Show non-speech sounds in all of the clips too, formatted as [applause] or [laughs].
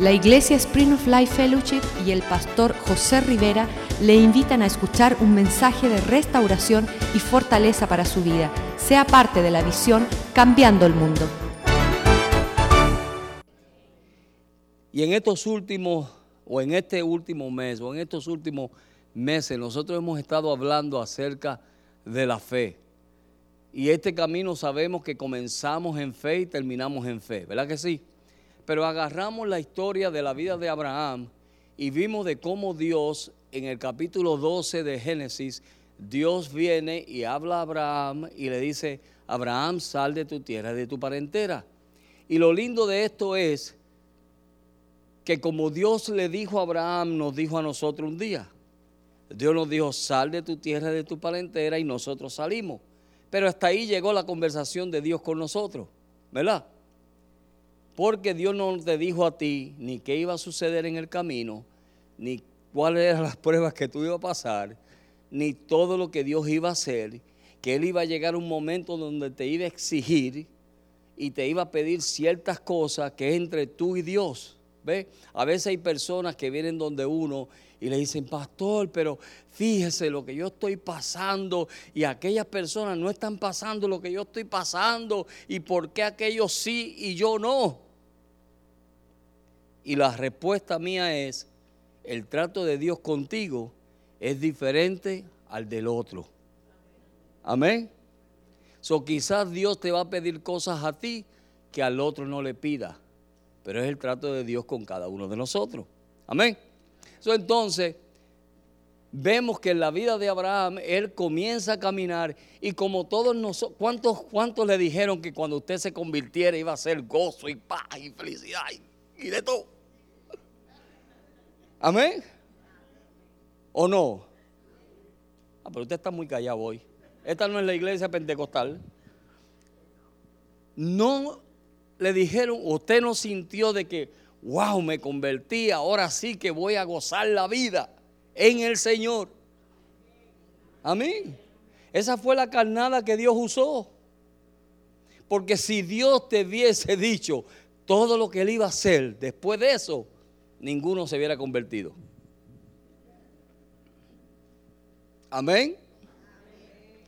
La Iglesia Spring of Life Fellowship y el pastor José Rivera le invitan a escuchar un mensaje de restauración y fortaleza para su vida. Sea parte de la visión Cambiando el Mundo. Y en estos últimos, o en este último mes, o en estos últimos meses, nosotros hemos estado hablando acerca de la fe. Y este camino sabemos que comenzamos en fe y terminamos en fe, ¿verdad que sí? Pero agarramos la historia de la vida de Abraham y vimos de cómo Dios, en el capítulo 12 de Génesis, Dios viene y habla a Abraham y le dice, Abraham, sal de tu tierra, de tu parentela. Y lo lindo de esto es que como Dios le dijo a Abraham, nos dijo a nosotros un día. Dios nos dijo, sal de tu tierra, de tu parentela, y nosotros salimos. Pero hasta ahí llegó la conversación de Dios con nosotros, ¿verdad? Porque Dios no te dijo a ti ni qué iba a suceder en el camino, ni cuáles eran las pruebas que tú ibas a pasar, ni todo lo que Dios iba a hacer, que Él iba a llegar un momento donde te iba a exigir y te iba a pedir ciertas cosas que es entre tú y Dios. ¿Ve? A veces hay personas que vienen donde uno y le dicen, pastor, pero fíjese lo que yo estoy pasando y aquellas personas no están pasando lo que yo estoy pasando y por qué aquellos sí y yo no. Y la respuesta mía es, el trato de Dios contigo es diferente al del otro. Amén. So quizás Dios te va a pedir cosas a ti que al otro no le pida, pero es el trato de Dios con cada uno de nosotros. Amén. Entonces, vemos que en la vida de Abraham, él comienza a caminar y como todos nosotros, ¿cuántos, ¿cuántos le dijeron que cuando usted se convirtiera iba a ser gozo y paz y felicidad y de todo? Amén. ¿O no? Ah, pero usted está muy callado hoy. Esta no es la iglesia pentecostal. No le dijeron, usted no sintió de que, wow, me convertí, ahora sí que voy a gozar la vida en el Señor. Amén. Esa fue la carnada que Dios usó. Porque si Dios te hubiese dicho todo lo que él iba a hacer después de eso, ninguno se hubiera convertido. Amén.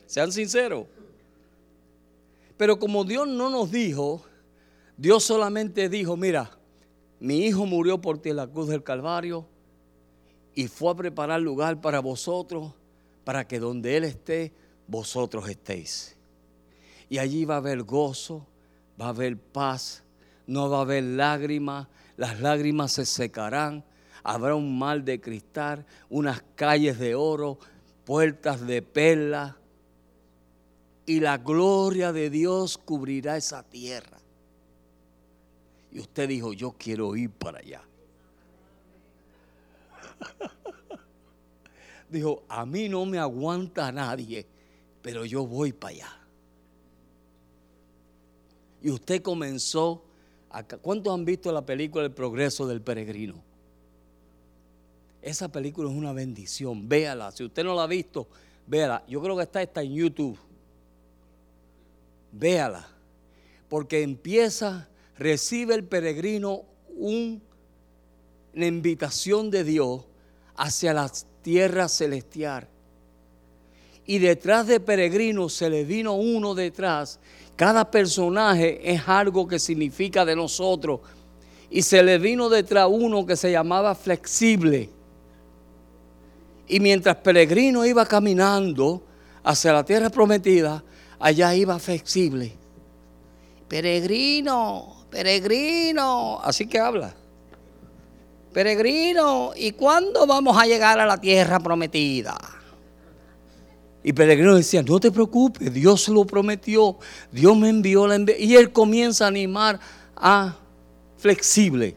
Sean sinceros. Pero como Dios no nos dijo, Dios solamente dijo, mira, mi hijo murió por ti en la cruz del Calvario y fue a preparar lugar para vosotros, para que donde Él esté, vosotros estéis. Y allí va a haber gozo, va a haber paz, no va a haber lágrimas, las lágrimas se secarán, habrá un mar de cristal, unas calles de oro, puertas de perla, y la gloria de Dios cubrirá esa tierra. Y usted dijo, yo quiero ir para allá. [laughs] dijo, a mí no me aguanta nadie, pero yo voy para allá. Y usted comenzó. ¿Cuántos han visto la película El progreso del peregrino? Esa película es una bendición, véala. Si usted no la ha visto, véala. Yo creo que está, está en YouTube. Véala. Porque empieza, recibe el peregrino una invitación de Dios hacia la tierra celestial. Y detrás de peregrino se le vino uno detrás. Cada personaje es algo que significa de nosotros. Y se le vino detrás uno que se llamaba flexible. Y mientras peregrino iba caminando hacia la tierra prometida, allá iba flexible. Peregrino, peregrino, así que habla. Peregrino, ¿y cuándo vamos a llegar a la tierra prometida? Y Peregrino decía, no te preocupes, Dios lo prometió, Dios me envió la Y él comienza a animar a flexible.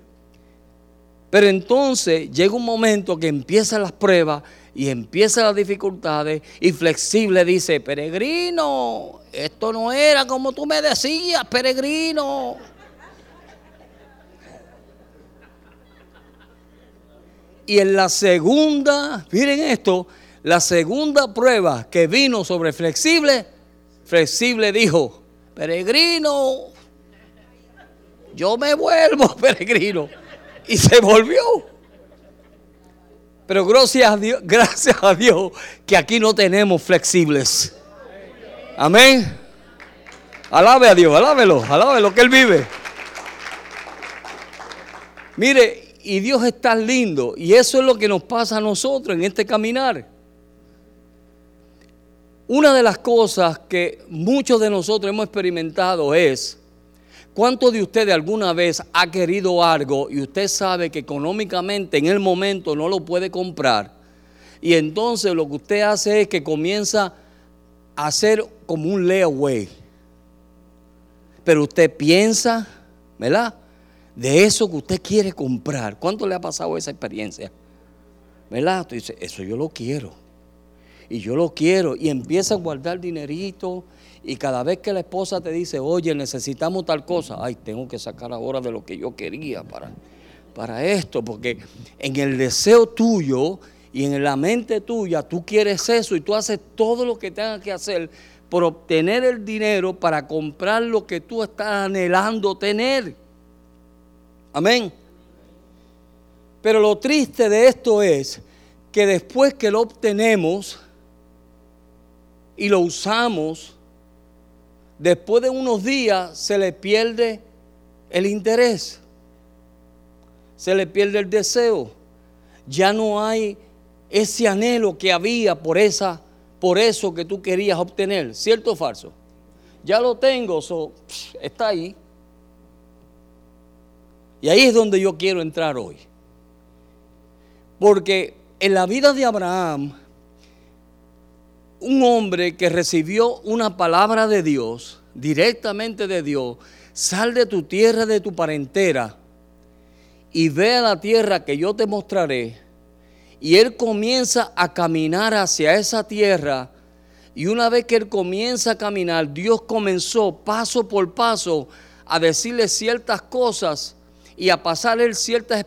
Pero entonces llega un momento que empiezan las pruebas y empiezan las dificultades y flexible dice, peregrino, esto no era como tú me decías, peregrino. Y en la segunda, miren esto, la segunda prueba que vino sobre flexible, flexible dijo, peregrino, yo me vuelvo [laughs] peregrino. Y se volvió. Pero gracias a Dios, gracias a Dios que aquí no tenemos flexibles. Amén. Alabe a Dios, alábelo, alábelo que Él vive. Mire, y Dios es tan lindo. Y eso es lo que nos pasa a nosotros en este caminar. Una de las cosas que muchos de nosotros hemos experimentado es, ¿cuántos de ustedes alguna vez ha querido algo y usted sabe que económicamente en el momento no lo puede comprar? Y entonces lo que usted hace es que comienza a hacer como un layaway. Pero usted piensa, ¿verdad? De eso que usted quiere comprar. ¿Cuánto le ha pasado esa experiencia? ¿Verdad? Usted dice, eso yo lo quiero y yo lo quiero y empieza a guardar dinerito y cada vez que la esposa te dice, oye, necesitamos tal cosa, ay, tengo que sacar ahora de lo que yo quería para, para esto, porque en el deseo tuyo y en la mente tuya tú quieres eso y tú haces todo lo que tengas que hacer por obtener el dinero para comprar lo que tú estás anhelando tener. Amén. Pero lo triste de esto es que después que lo obtenemos, y lo usamos, después de unos días se le pierde el interés, se le pierde el deseo, ya no hay ese anhelo que había por esa por eso que tú querías obtener, ¿cierto o falso? Ya lo tengo, está ahí. Y ahí es donde yo quiero entrar hoy. Porque en la vida de Abraham un hombre que recibió una palabra de Dios, directamente de Dios, sal de tu tierra, de tu parentela, y ve a la tierra que yo te mostraré. Y él comienza a caminar hacia esa tierra. Y una vez que él comienza a caminar, Dios comenzó paso por paso a decirle ciertas cosas y a pasarle ciertas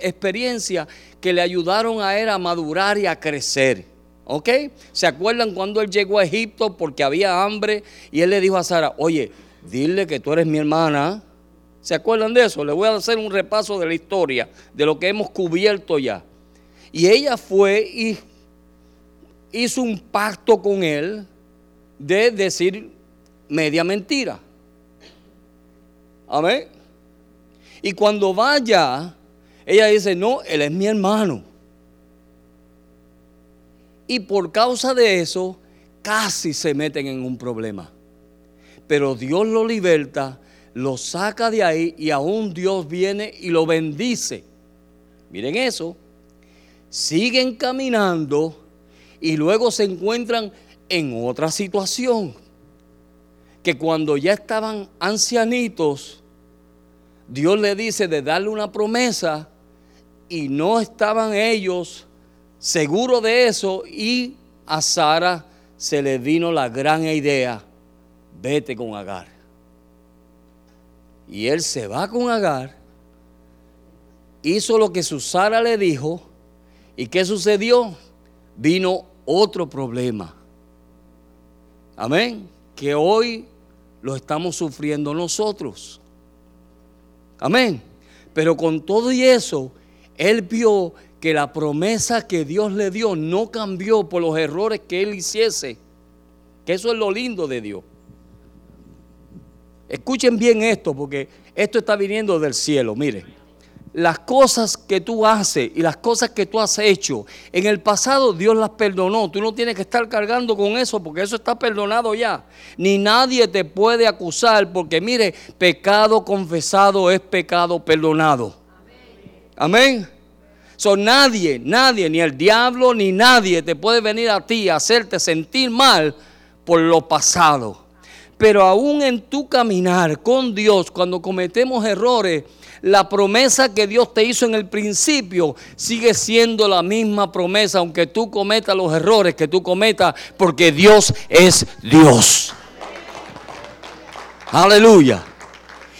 experiencias que le ayudaron a él a madurar y a crecer. ¿Ok? ¿Se acuerdan cuando él llegó a Egipto porque había hambre y él le dijo a Sara, oye, dile que tú eres mi hermana? ¿Se acuerdan de eso? Le voy a hacer un repaso de la historia, de lo que hemos cubierto ya. Y ella fue y hizo un pacto con él de decir media mentira. Amén. Y cuando vaya, ella dice, no, él es mi hermano. Y por causa de eso, casi se meten en un problema. Pero Dios lo liberta, lo saca de ahí y aún Dios viene y lo bendice. Miren eso. Siguen caminando y luego se encuentran en otra situación. Que cuando ya estaban ancianitos, Dios le dice de darle una promesa y no estaban ellos seguro de eso y a Sara se le vino la gran idea, vete con Agar. Y él se va con Agar, hizo lo que su Sara le dijo, ¿y qué sucedió? Vino otro problema. Amén. Que hoy lo estamos sufriendo nosotros. Amén. Pero con todo y eso, él vio que la promesa que Dios le dio no cambió por los errores que él hiciese. Que eso es lo lindo de Dios. Escuchen bien esto, porque esto está viniendo del cielo. Mire, las cosas que tú haces y las cosas que tú has hecho, en el pasado Dios las perdonó. Tú no tienes que estar cargando con eso, porque eso está perdonado ya. Ni nadie te puede acusar, porque mire, pecado confesado es pecado perdonado. Amén. So, nadie, nadie, ni el diablo, ni nadie te puede venir a ti a hacerte sentir mal por lo pasado. Pero aún en tu caminar con Dios, cuando cometemos errores, la promesa que Dios te hizo en el principio sigue siendo la misma promesa, aunque tú cometas los errores que tú cometas, porque Dios es Dios. Aleluya.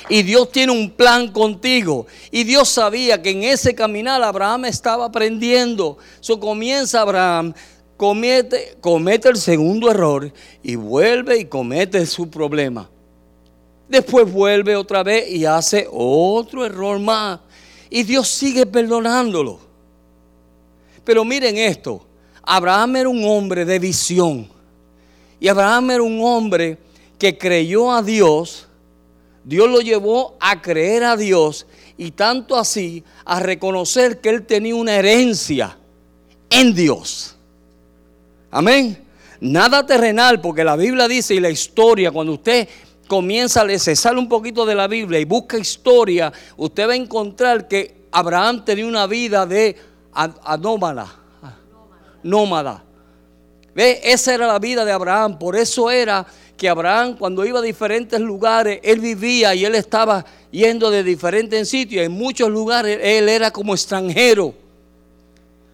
Y Dios tiene un plan contigo. Y Dios sabía que en ese caminar Abraham estaba aprendiendo. So comienza Abraham, comete, comete el segundo error y vuelve y comete su problema. Después vuelve otra vez y hace otro error más. Y Dios sigue perdonándolo. Pero miren esto, Abraham era un hombre de visión. Y Abraham era un hombre que creyó a Dios. Dios lo llevó a creer a Dios y tanto así a reconocer que él tenía una herencia en Dios. Amén. Nada terrenal, porque la Biblia dice y la historia, cuando usted comienza, se sale un poquito de la Biblia y busca historia, usted va a encontrar que Abraham tenía una vida de anómala, nómada. ¿Ve? Esa era la vida de Abraham, por eso era que Abraham cuando iba a diferentes lugares, él vivía y él estaba yendo de diferentes sitios. En muchos lugares él era como extranjero.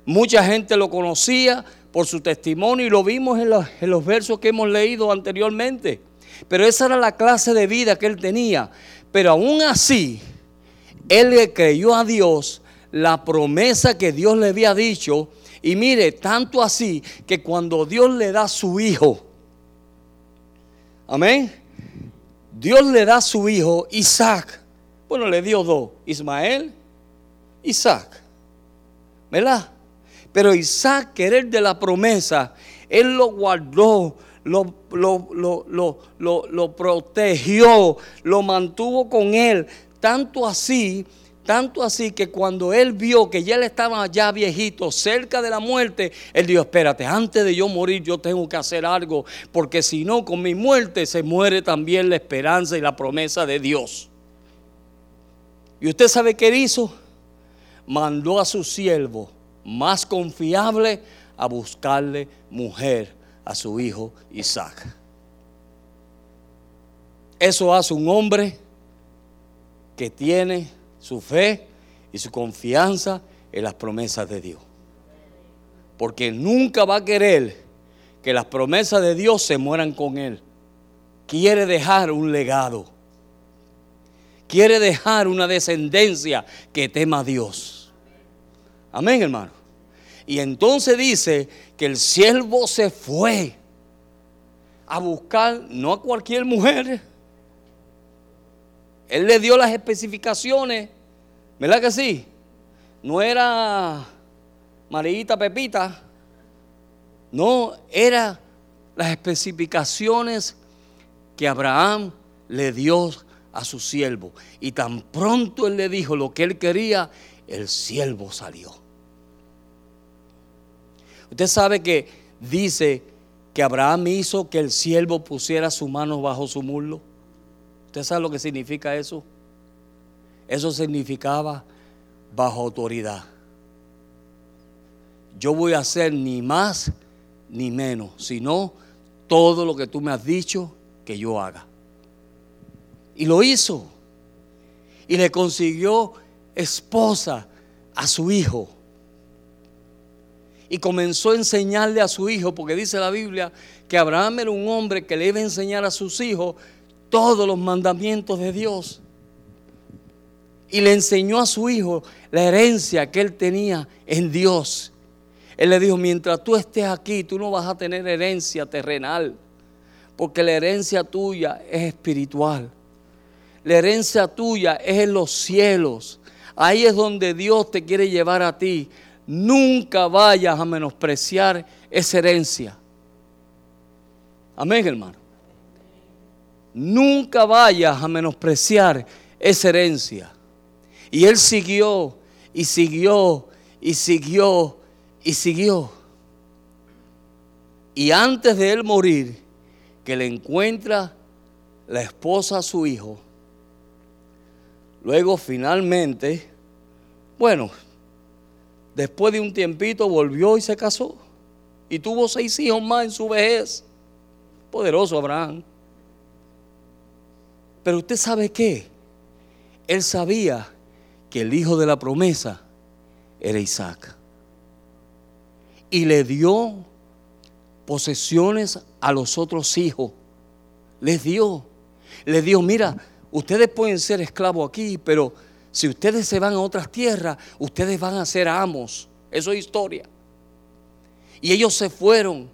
Mucha gente lo conocía por su testimonio y lo vimos en los, en los versos que hemos leído anteriormente. Pero esa era la clase de vida que él tenía. Pero aún así, él le creyó a Dios la promesa que Dios le había dicho. Y mire, tanto así que cuando Dios le da su hijo, amén, Dios le da su hijo Isaac. Bueno, le dio dos, Ismael, Isaac. ¿Verdad? Pero Isaac, que era el de la promesa, él lo guardó, lo, lo, lo, protegió, lo mantuvo con él. Tanto así, tanto así que cuando él vio que ya él estaba ya viejito, cerca de la muerte, él dijo, espérate, antes de yo morir yo tengo que hacer algo, porque si no, con mi muerte se muere también la esperanza y la promesa de Dios. ¿Y usted sabe qué hizo? Mandó a su siervo más confiable a buscarle mujer a su hijo Isaac. Eso hace un hombre que tiene su fe y su confianza en las promesas de Dios. Porque nunca va a querer que las promesas de Dios se mueran con él. Quiere dejar un legado. Quiere dejar una descendencia que tema a Dios. Amén, hermano. Y entonces dice que el siervo se fue a buscar, no a cualquier mujer. Él le dio las especificaciones, ¿verdad que sí? No era Marita Pepita, no, era las especificaciones que Abraham le dio a su siervo. Y tan pronto él le dijo lo que él quería, el siervo salió. Usted sabe que dice que Abraham hizo que el siervo pusiera su mano bajo su muslo. ¿Usted sabe lo que significa eso? Eso significaba bajo autoridad. Yo voy a hacer ni más ni menos, sino todo lo que tú me has dicho que yo haga. Y lo hizo. Y le consiguió esposa a su hijo y comenzó a enseñarle a su hijo, porque dice la Biblia que Abraham era un hombre que le iba a enseñar a sus hijos todos los mandamientos de Dios. Y le enseñó a su hijo la herencia que él tenía en Dios. Él le dijo, mientras tú estés aquí, tú no vas a tener herencia terrenal, porque la herencia tuya es espiritual. La herencia tuya es en los cielos. Ahí es donde Dios te quiere llevar a ti nunca vayas a menospreciar esa herencia. Amén, hermano. Nunca vayas a menospreciar esa herencia. Y él siguió y siguió y siguió y siguió. Y antes de él morir, que le encuentra la esposa a su hijo, luego finalmente, bueno, Después de un tiempito volvió y se casó. Y tuvo seis hijos más en su vejez. Poderoso Abraham. Pero usted sabe qué? Él sabía que el hijo de la promesa era Isaac. Y le dio posesiones a los otros hijos. Les dio. Les dio, mira, ustedes pueden ser esclavos aquí, pero si ustedes se van a otras tierras, ustedes van a ser amos. Eso es historia. Y ellos se fueron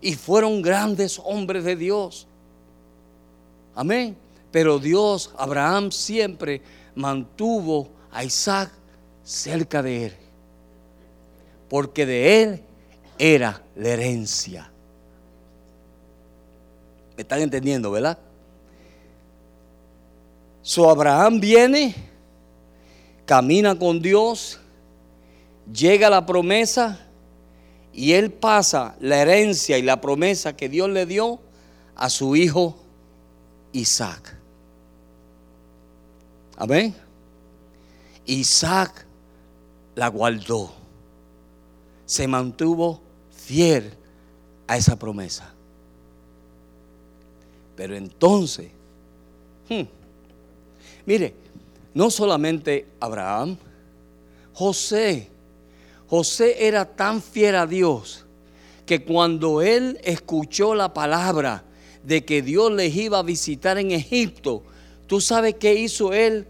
y fueron grandes hombres de Dios. Amén. Pero Dios, Abraham siempre mantuvo a Isaac cerca de él, porque de él era la herencia. ¿Me están entendiendo, verdad? So Abraham viene, camina con Dios, llega la promesa y él pasa la herencia y la promesa que Dios le dio a su hijo Isaac. Amén. Isaac la guardó. Se mantuvo fiel a esa promesa. Pero entonces, hmm, mire, no solamente Abraham, José, José era tan fiel a Dios que cuando él escuchó la palabra de que Dios les iba a visitar en Egipto, ¿tú sabes qué hizo él?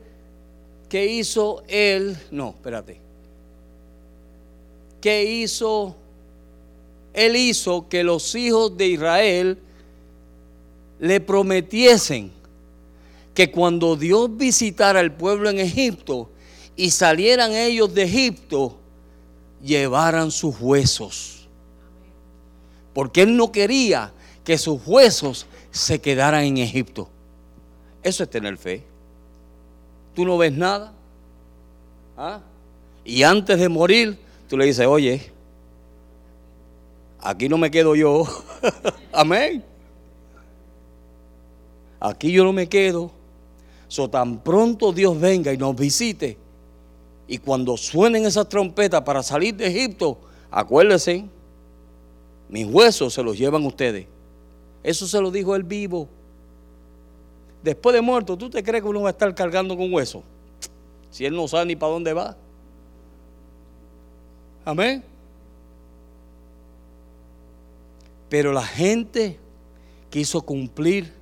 ¿Qué hizo él? No, espérate. ¿Qué hizo? Él hizo que los hijos de Israel le prometiesen que cuando Dios visitara el pueblo en Egipto y salieran ellos de Egipto, llevaran sus huesos. Porque él no quería que sus huesos se quedaran en Egipto. Eso es tener fe. Tú no ves nada. ¿Ah? Y antes de morir, tú le dices, oye, aquí no me quedo yo. [laughs] Amén. Aquí yo no me quedo. So tan pronto Dios venga y nos visite. Y cuando suenen esas trompetas para salir de Egipto, acuérdense, mis huesos se los llevan ustedes. Eso se lo dijo el vivo. Después de muerto, ¿tú te crees que uno va a estar cargando con huesos? Si él no sabe ni para dónde va. Amén. Pero la gente quiso cumplir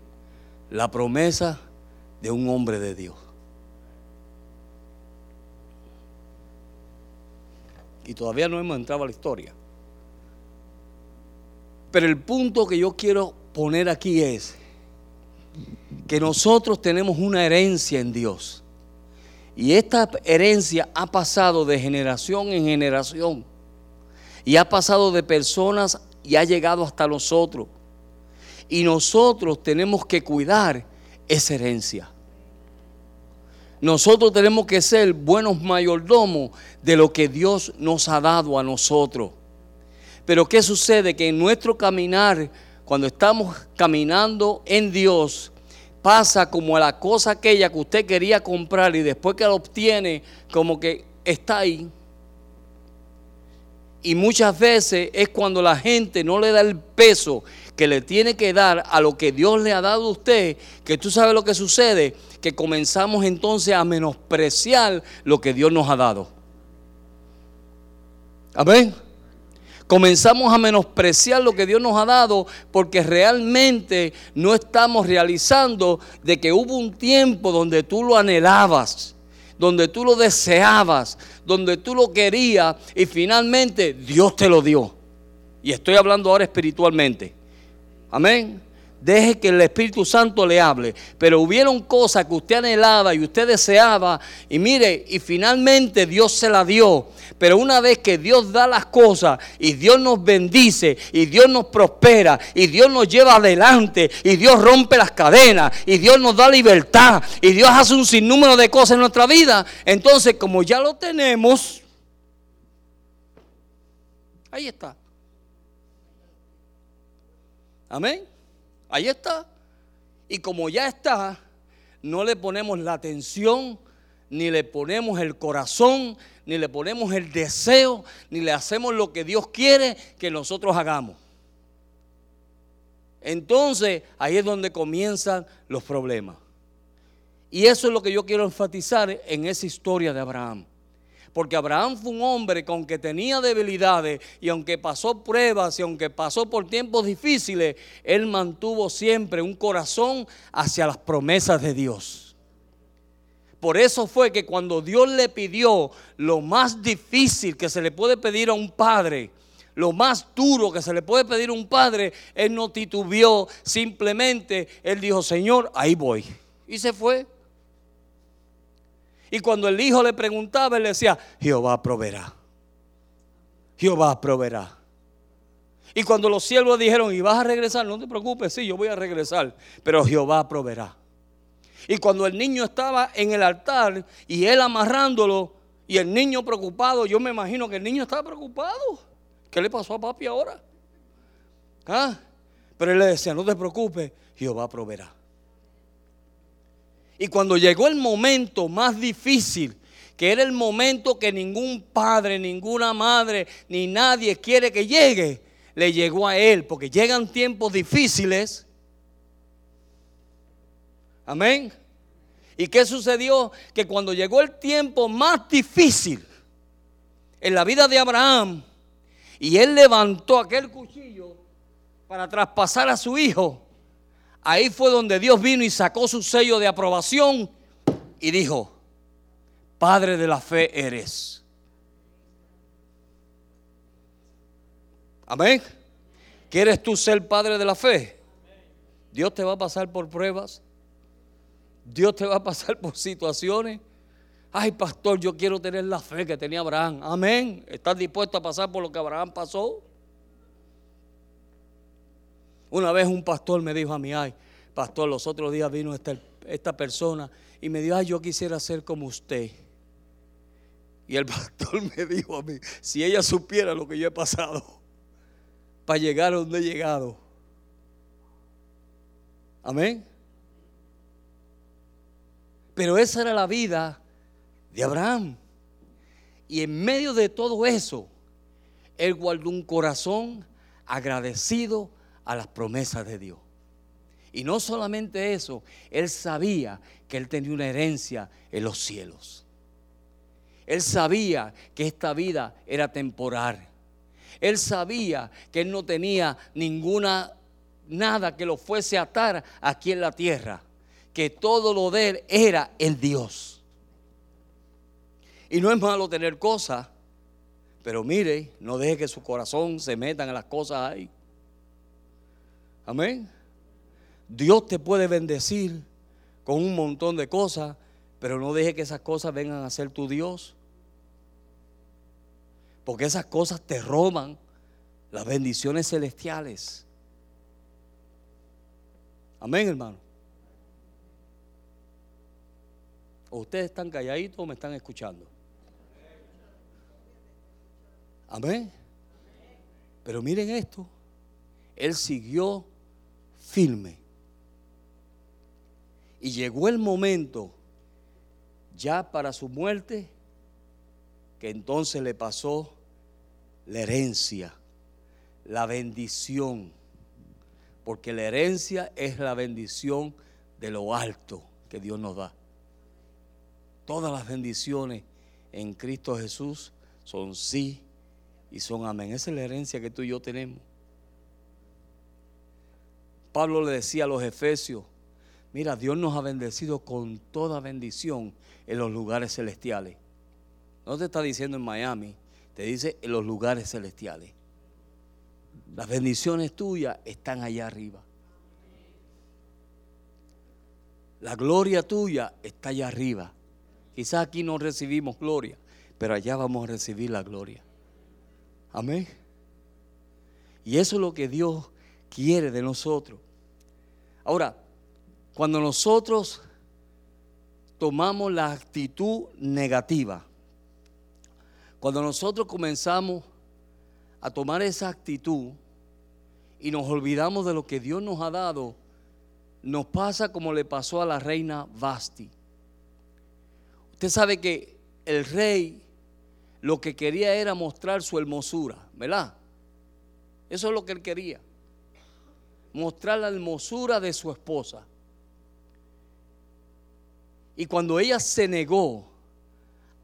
la promesa de un hombre de Dios. Y todavía no hemos entrado a la historia. Pero el punto que yo quiero poner aquí es que nosotros tenemos una herencia en Dios. Y esta herencia ha pasado de generación en generación. Y ha pasado de personas y ha llegado hasta nosotros. Y nosotros tenemos que cuidar esa herencia. Nosotros tenemos que ser buenos mayordomos de lo que Dios nos ha dado a nosotros. Pero ¿qué sucede? Que en nuestro caminar, cuando estamos caminando en Dios, pasa como la cosa aquella que usted quería comprar y después que la obtiene, como que está ahí. Y muchas veces es cuando la gente no le da el peso que le tiene que dar a lo que Dios le ha dado a usted, que tú sabes lo que sucede, que comenzamos entonces a menospreciar lo que Dios nos ha dado. Amén comenzamos a menospreciar lo que Dios nos ha dado porque realmente no estamos realizando de que hubo un tiempo donde tú lo anhelabas, donde tú lo deseabas, donde tú lo querías y finalmente Dios te lo dio. Y estoy hablando ahora espiritualmente. Amén. Deje que el Espíritu Santo le hable. Pero hubieron cosas que usted anhelaba y usted deseaba. Y mire, y finalmente Dios se la dio. Pero una vez que Dios da las cosas y Dios nos bendice y Dios nos prospera y Dios nos lleva adelante y Dios rompe las cadenas y Dios nos da libertad y Dios hace un sinnúmero de cosas en nuestra vida, entonces como ya lo tenemos, ahí está. Amén. Ahí está. Y como ya está, no le ponemos la atención, ni le ponemos el corazón, ni le ponemos el deseo, ni le hacemos lo que Dios quiere que nosotros hagamos. Entonces, ahí es donde comienzan los problemas. Y eso es lo que yo quiero enfatizar en esa historia de Abraham. Porque Abraham fue un hombre que aunque tenía debilidades y aunque pasó pruebas y aunque pasó por tiempos difíciles, él mantuvo siempre un corazón hacia las promesas de Dios. Por eso fue que cuando Dios le pidió lo más difícil que se le puede pedir a un padre, lo más duro que se le puede pedir a un padre, él no titubeó, simplemente él dijo, Señor, ahí voy. Y se fue. Y cuando el hijo le preguntaba, él decía, Jehová proveerá. Jehová proveerá. Y cuando los siervos dijeron, ¿y vas a regresar? No te preocupes, sí, yo voy a regresar, pero Jehová proveerá. Y cuando el niño estaba en el altar y él amarrándolo y el niño preocupado, yo me imagino que el niño estaba preocupado. ¿Qué le pasó a papi ahora? ¿Ah? Pero él le decía, no te preocupes, Jehová proveerá. Y cuando llegó el momento más difícil, que era el momento que ningún padre, ninguna madre, ni nadie quiere que llegue, le llegó a él, porque llegan tiempos difíciles. Amén. ¿Y qué sucedió? Que cuando llegó el tiempo más difícil en la vida de Abraham, y él levantó aquel cuchillo para traspasar a su hijo, ahí fue donde Dios vino y sacó su sello de aprobación y dijo, Padre de la fe eres. Amén. ¿Quieres tú ser padre de la fe? Dios te va a pasar por pruebas. Dios te va a pasar por situaciones. Ay, pastor, yo quiero tener la fe que tenía Abraham. Amén. ¿Estás dispuesto a pasar por lo que Abraham pasó? Una vez un pastor me dijo a mí, ay, pastor, los otros días vino esta, persona y me dijo, ay, yo quisiera ser como usted. Y el [laughs] pastor me dijo a mí, si ella supiera lo que yo he pasado para llegar a donde he llegado. Amén. Pero esa era la vida de Abraham. Y en medio de todo eso, él guardó un corazón agradecido a las promesas de Dios. Y no solamente eso, él sabía que él tenía una herencia en los cielos. Él sabía que esta vida era temporal. Él sabía que él no tenía ninguna nada que lo fuese a atar aquí en la tierra, que todo lo de él era en Dios. Y no es malo tener cosas, pero mire, no deje que su corazón se meta en las cosas ahí. Amén. Dios te puede bendecir con un montón de cosas, pero no deje que esas cosas vengan a ser tu Dios. Porque esas cosas te roban las bendiciones celestiales. Amén, hermano. ¿O ustedes están calladitos o me están escuchando? Amén. Pero miren esto. Él siguió firme. Y llegó el momento ya para su muerte que entonces le pasó la herencia, la bendición, porque la herencia es la bendición de lo alto que Dios nos da. Todas las bendiciones en Cristo Jesús son sí y son amén. Esa es la herencia que tú y yo tenemos. Pablo le decía a los efesios, mira, Dios nos ha bendecido con toda bendición en los lugares celestiales. No te está diciendo en Miami, te dice en los lugares celestiales. Las bendiciones tuyas están allá arriba. La gloria tuya está allá arriba. Quizás aquí no recibimos gloria, pero allá vamos a recibir la gloria. Amén. Y eso es lo que Dios quiere de nosotros. Ahora, cuando nosotros tomamos la actitud negativa, cuando nosotros comenzamos a tomar esa actitud y nos olvidamos de lo que Dios nos ha dado, nos pasa como le pasó a la reina Basti. Usted sabe que el rey lo que quería era mostrar su hermosura, ¿verdad? Eso es lo que él quería. Mostrar la hermosura de su esposa. Y cuando ella se negó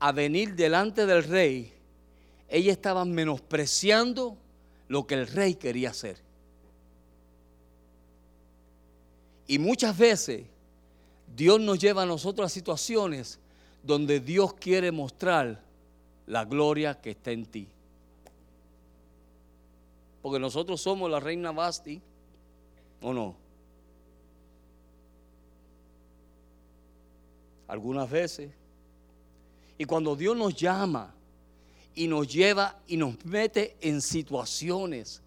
a venir delante del rey, ella estaba menospreciando lo que el rey quería hacer. Y muchas veces Dios nos lleva a nosotros a situaciones donde Dios quiere mostrar la gloria que está en ti. Porque nosotros somos la reina Basti, ¿o no? Algunas veces Y cuando Dios nos llama y nos lleva y nos mete en situaciones,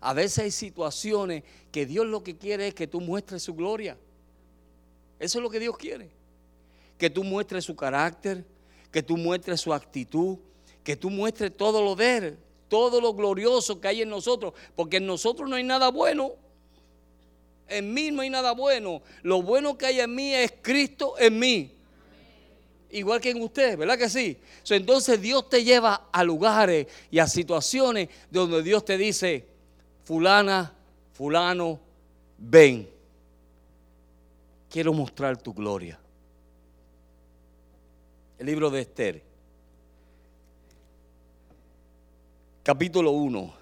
a veces hay situaciones que Dios lo que quiere es que tú muestres su gloria. Eso es lo que Dios quiere. Que tú muestres su carácter, que tú muestres su actitud, que tú muestres todo lo de todo lo glorioso que hay en nosotros, porque en nosotros no hay nada bueno. En mí no hay nada bueno. Lo bueno que hay en mí es Cristo en mí. Igual que en usted, ¿verdad que sí? entonces Dios te lleva a lugares y a situaciones donde Dios te dice, fulana, fulano, ven. Quiero mostrar tu gloria. El libro de Esther. capítulo 1.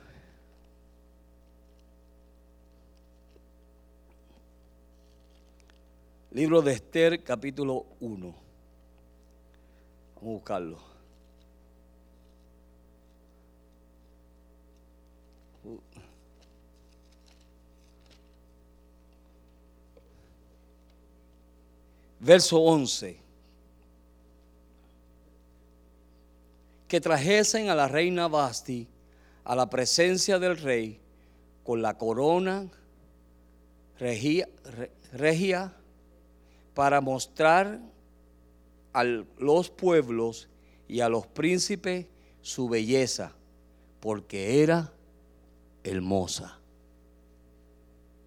Libro de Esther, capítulo 1. Vamos a buscarlo. Verso 11. que trajesen a la reina Basti a la presencia del rey con la corona regia, regia para mostrar a los pueblos y a los príncipes su belleza, porque era hermosa.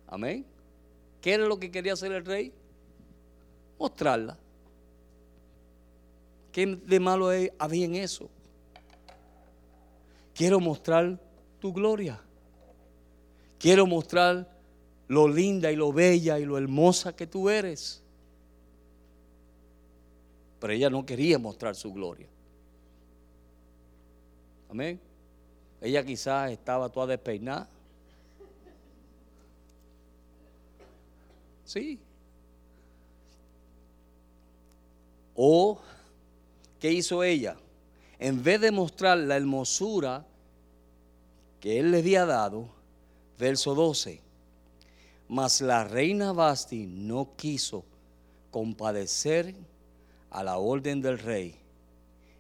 Amén. ¿Qué era lo que quería hacer el rey? Mostrarla. ¿Qué de malo había en eso? Quiero mostrar tu gloria. Quiero mostrar lo linda y lo bella y lo hermosa que tú eres. Pero ella no quería mostrar su gloria. Amén. Ella quizás estaba toda despeinada. Sí. O, ¿qué hizo ella? en vez de mostrar la hermosura que él le había dado, verso 12, mas la reina Basti no quiso compadecer a la orden del rey,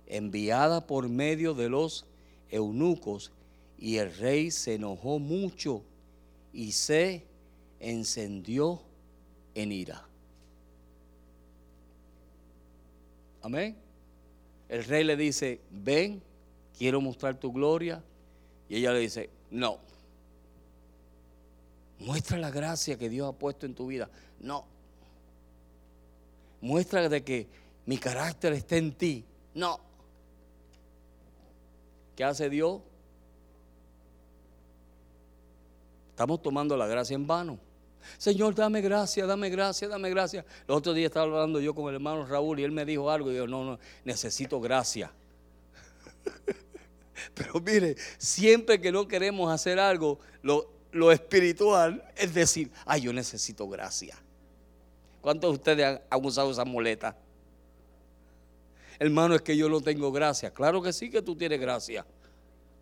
enviada por medio de los eunucos, y el rey se enojó mucho y se encendió en ira. Amén. El rey le dice, ven, quiero mostrar tu gloria. Y ella le dice, no. Muestra la gracia que Dios ha puesto en tu vida. No. Muestra de que mi carácter está en ti. No. ¿Qué hace Dios? Estamos tomando la gracia en vano. Señor, dame gracia, dame gracia, dame gracia. Los otros días estaba hablando yo con el hermano Raúl y él me dijo algo y yo, no, no, necesito gracia. [laughs] Pero mire, siempre que no queremos hacer algo, lo, lo espiritual es decir, ay, yo necesito gracia. ¿Cuántos de ustedes han, usado esa muleta? Hermano, es que yo no tengo gracia. Claro que sí que tú tienes gracia.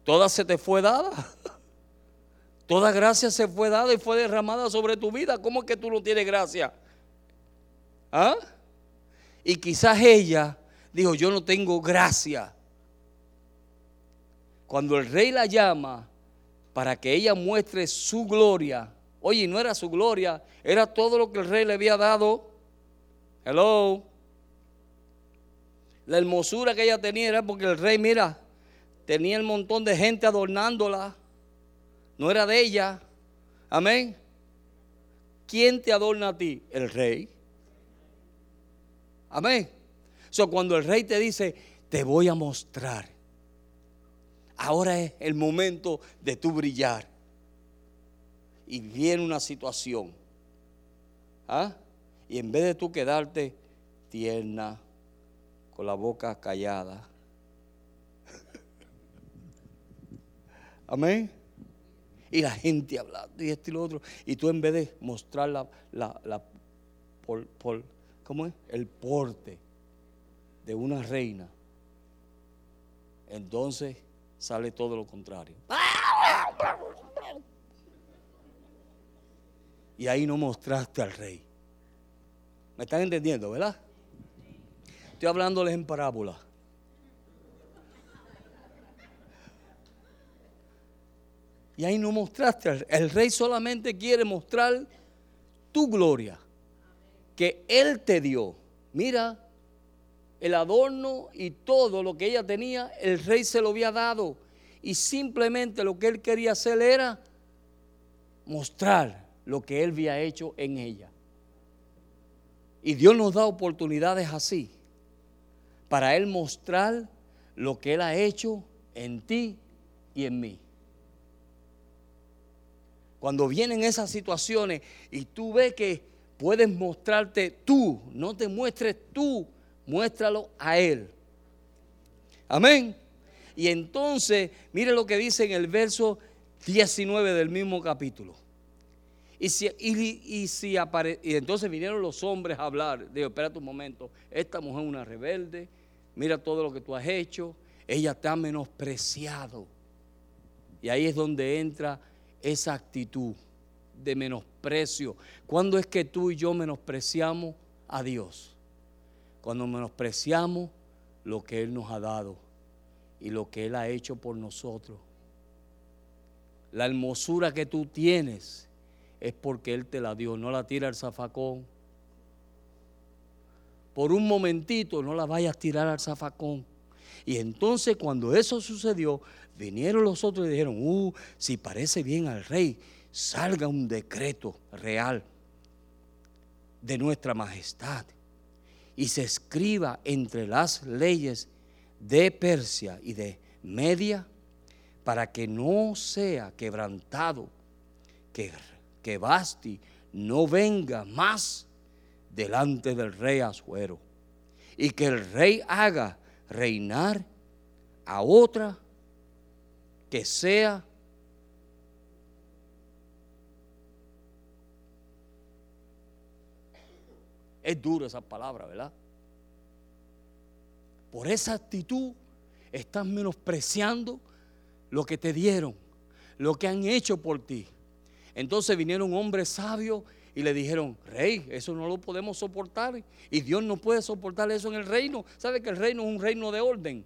Toda se te fue dada. [laughs] Toda gracia se fue dada y fue derramada sobre tu vida. ¿Cómo es que tú no tienes gracia? ¿Ah? Y quizás ella dijo, yo no tengo gracia. Cuando el rey la llama para que ella muestre su gloria, oye, no era su gloria, era todo lo que el rey le había dado. Hello. La hermosura que ella tenía era porque el rey, mira, tenía el montón de gente adornándola no era de ella. Amén. ¿Quién te adorna a ti? El rey. Amén. So, cuando el rey te dice, te voy a mostrar, ahora es el momento de tu brillar. Y viene una situación. ¿ah? Y en vez de tú quedarte tierna, la boca callada. Amén y la gente hablando y esto y lo otro. Y tú en vez de mostrar la, la, por, ¿cómo es? El porte de una reina, entonces sale todo lo contrario. Y ahí no mostraste al rey. ¿Me están entendiendo, verdad? Estoy hablándoles en parábola. Y ahí no mostraste. El rey solamente quiere mostrar tu gloria que él te dio. Mira, el adorno y todo lo que ella tenía, el rey se lo había dado. Y simplemente lo que él quería hacer era mostrar lo que él había hecho en ella. Y Dios nos da oportunidades así para Él mostrar lo que Él ha hecho en ti y en mí. Cuando vienen esas situaciones y tú ves que puedes mostrarte tú, no te muestres tú, muéstralo a Él. Amén. Y entonces, mire lo que dice en el verso 19 del mismo capítulo. Y, si, y, si y entonces vinieron los hombres a hablar. Digo, espérate un momento, esta mujer es una rebelde, mira todo lo que tú has hecho, ella te ha menospreciado. Y ahí es donde entra esa actitud de menosprecio. ¿Cuándo es que tú y yo menospreciamos a Dios? Cuando menospreciamos lo que Él nos ha dado y lo que Él ha hecho por nosotros. La hermosura que tú tienes es porque Él te la dio, no la tira el zafacón. Por un momentito no la vayas a tirar al zafacón. Y entonces cuando eso sucedió, vinieron los otros y dijeron, uh, si parece bien al rey, salga un decreto real de nuestra majestad y se escriba entre las leyes de Persia y de Media para que no sea quebrantado, que, que Basti no venga más delante del rey Azuero y que el rey haga reinar a otra que sea Es duro esa palabra, ¿verdad? Por esa actitud estás menospreciando lo que te dieron, lo que han hecho por ti. Entonces vinieron hombres sabios y le dijeron, rey, eso no lo podemos soportar. Y Dios no puede soportar eso en el reino. ¿Sabe que el reino es un reino de orden?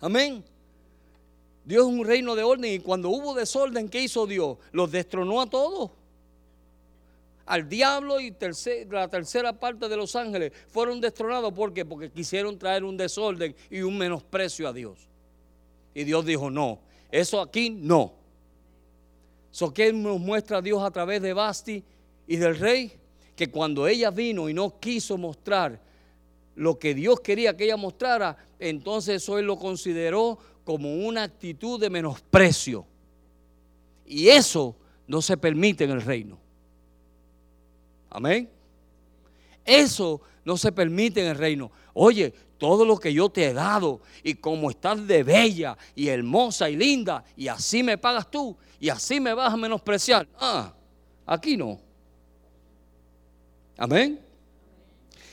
Amén. Dios es un reino de orden y cuando hubo desorden, ¿qué hizo Dios? Los destronó a todos al diablo y la tercera parte de los ángeles fueron destronados. ¿Por qué? Porque quisieron traer un desorden y un menosprecio a Dios. Y Dios dijo, no, eso aquí no. So, ¿Qué nos muestra Dios a través de Basti y del rey? Que cuando ella vino y no quiso mostrar lo que Dios quería que ella mostrara, entonces él lo consideró como una actitud de menosprecio. Y eso no se permite en el reino. Amén. Eso no se permite en el reino. Oye, todo lo que yo te he dado y como estás de bella y hermosa y linda y así me pagas tú y así me vas a menospreciar. Ah, aquí no. Amén.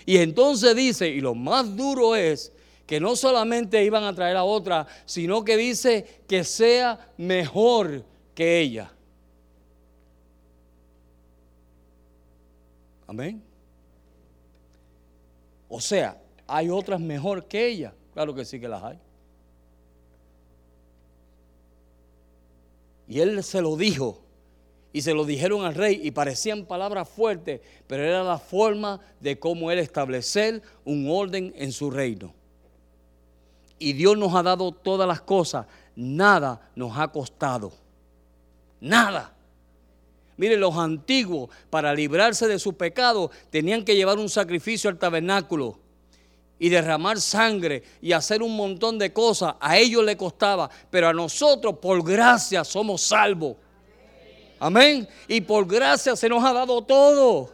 Y entonces dice, y lo más duro es que no solamente iban a traer a otra, sino que dice que sea mejor que ella. Amén. O sea, ¿hay otras mejor que ella? Claro que sí que las hay. Y él se lo dijo. Y se lo dijeron al rey y parecían palabras fuertes, pero era la forma de cómo él establecer un orden en su reino. Y Dios nos ha dado todas las cosas. Nada nos ha costado. Nada. Mire, los antiguos, para librarse de su pecado, tenían que llevar un sacrificio al tabernáculo y derramar sangre y hacer un montón de cosas. A ellos le costaba, pero a nosotros por gracia somos salvos. Amén. Y por gracia se nos ha dado todo.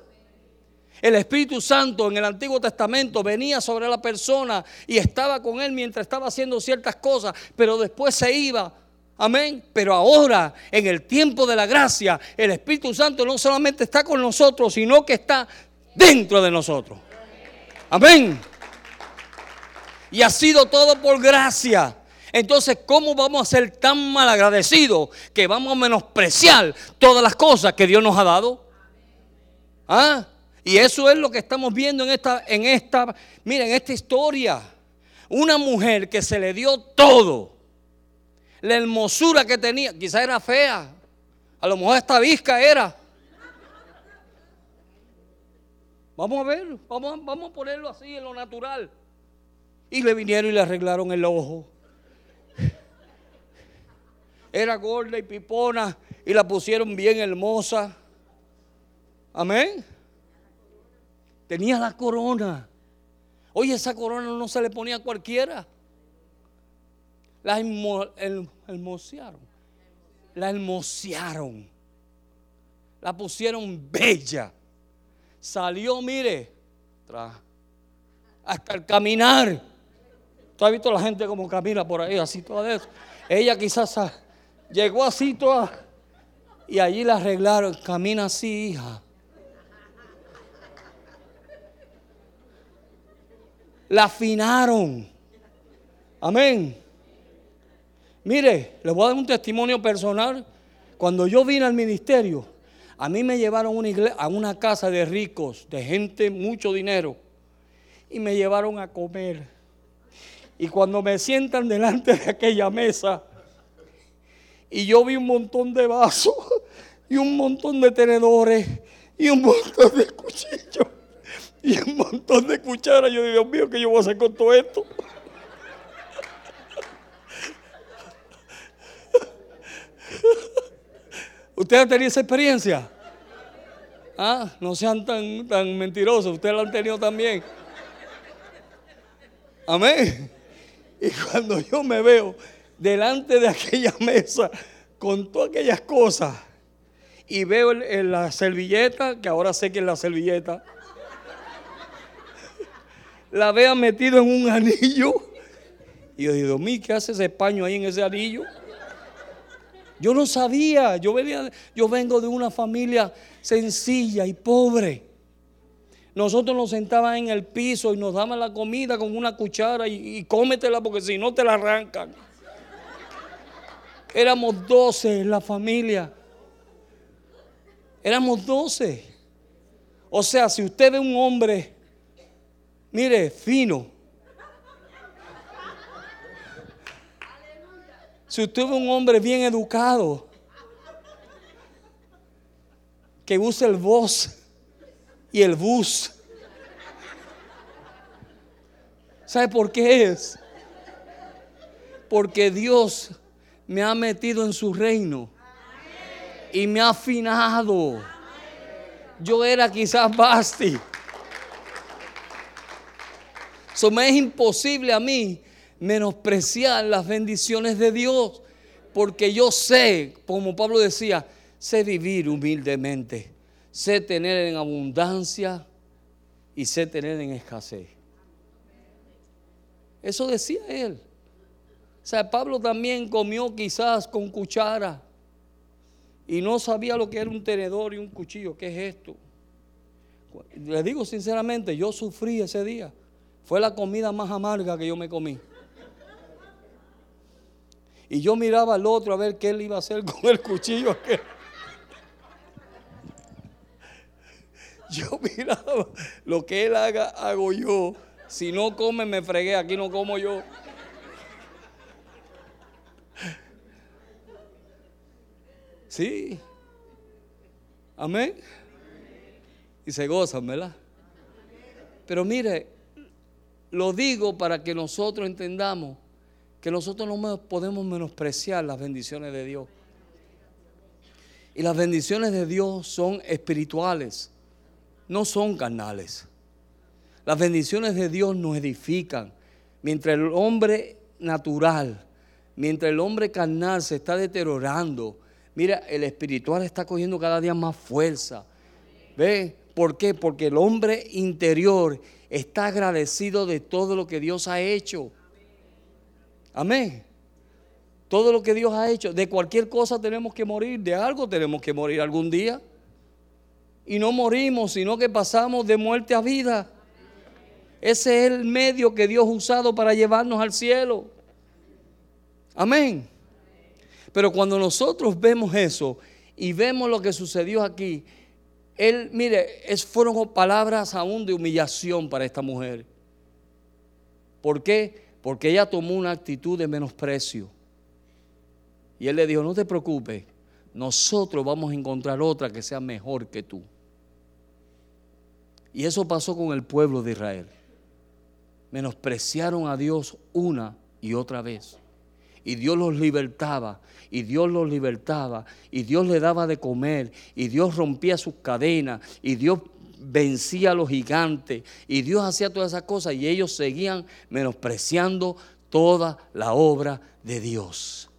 El Espíritu Santo en el Antiguo Testamento venía sobre la persona y estaba con él mientras estaba haciendo ciertas cosas, pero después se iba Amén. Pero ahora, en el tiempo de la gracia, el Espíritu Santo no solamente está con nosotros, sino que está dentro de nosotros. Amén. Y ha sido todo por gracia. Entonces, ¿cómo vamos a ser tan mal agradecidos que vamos a menospreciar todas las cosas que Dios nos ha dado? ¿Ah? Y eso es lo que estamos viendo en esta, en esta, miren, esta historia. Una mujer que se le dio todo la hermosura que tenía. Quizá era fea. A lo mejor esta visca era. Vamos a ver, vamos, vamos a ponerlo así en lo natural. Y le vinieron y le arreglaron el ojo. Era gorda y pipona y la pusieron bien hermosa. Amén. Tenía la corona. Oye, esa corona no se le ponía a cualquiera. La hermosearon. La hermosearon. La pusieron bella. Salió, mire, hasta el caminar. ¿Tú has visto la gente como camina por ahí, así toda eso? Ella quizás llegó así toda y allí la arreglaron. Camina así, hija. La afinaron. Amén. Mire, les voy a dar un testimonio personal. Cuando yo vine al ministerio, a mí me llevaron a una casa de ricos, de gente, mucho dinero, y me llevaron a comer. Y cuando me sientan delante de aquella mesa, y yo vi un montón de vasos, y un montón de tenedores, y un montón de cuchillos, y un montón de cucharas, yo digo, Dios mío, ¿qué yo voy a hacer con todo esto? ¿Usted ha tenido esa experiencia? Ah, no sean tan, tan mentirosos, ustedes la han tenido también. Amén. Y cuando yo me veo delante de aquella [laughs] mesa con todas aquellas cosas y veo en la servilleta, que ahora sé que es la servilleta, [laughs] la veo metido en un [laughs] anillo. Y yo digo, mí, ¿qué hace ese paño ahí en ese anillo? Yo no sabía, yo, venía, yo vengo de una familia sencilla y pobre. Nosotros nos sentaban en el piso y nos daban la comida con una cuchara y, cómetela porque si no te la arrancan. Éramos doce en la familia. Éramos doce. O sea, si usted ve un hombre, mire, fino, Si usted ve un hombre bien educado, que usa el voz y el bus, ¿sabe por qué es? Porque Dios me ha metido en su reino y me ha afinado. Yo era quizás Basti. Eso me es imposible a mí menospreciar las bendiciones de Dios, porque yo sé, como Pablo decía, sé vivir humildemente, sé tener en abundancia y sé tener en escasez. Eso decía él. O sea, Pablo también comió quizás con cuchara y no sabía lo que era un tenedor y un cuchillo. ¿Qué es esto? Le digo sinceramente, yo sufrí ese día. Fue la comida más amarga que yo me comí. Y yo miraba al otro a ver qué él iba a hacer con el cuchillo. [laughs] Yo miraba lo que él haga, hago yo. Si no come, me fregué. Aquí no como yo. Sí. Amén. Y se gozan, ¿verdad? Pero mire, lo digo para que nosotros entendamos que nosotros no podemos menospreciar las bendiciones de Dios. Y las bendiciones de Dios son espirituales, no son carnales. Las bendiciones de Dios nos edifican. Mientras el hombre natural, mientras el hombre carnal se está deteriorando, mira, el espiritual está cogiendo cada día más fuerza. ¿Ve? ¿Por qué? Porque el hombre interior está agradecido de todo lo que Dios ha hecho. Amén. Todo lo que Dios ha hecho, de cualquier cosa tenemos que morir, de algo tenemos que morir algún día. Y no morimos, sino que pasamos de muerte a vida. Ese es el medio que Dios ha usado para llevarnos al cielo. Amén. Pero cuando nosotros vemos eso y vemos lo que sucedió aquí, él, mire, es, fueron palabras aún de humillación para esta mujer. ¿Por qué? porque ella tomó una actitud de menosprecio. Y él le dijo, no te preocupes, nosotros vamos a encontrar otra que sea mejor que tú. Y eso pasó con el pueblo de Israel. Menospreciaron a Dios una y otra vez. Y Dios los libertaba, y Dios los libertaba, y Dios le daba de comer, y Dios rompía sus cadenas, y Dios vencía a los gigantes, y Dios hacía todas esas cosas, y ellos seguían menospreciando toda la obra de Dios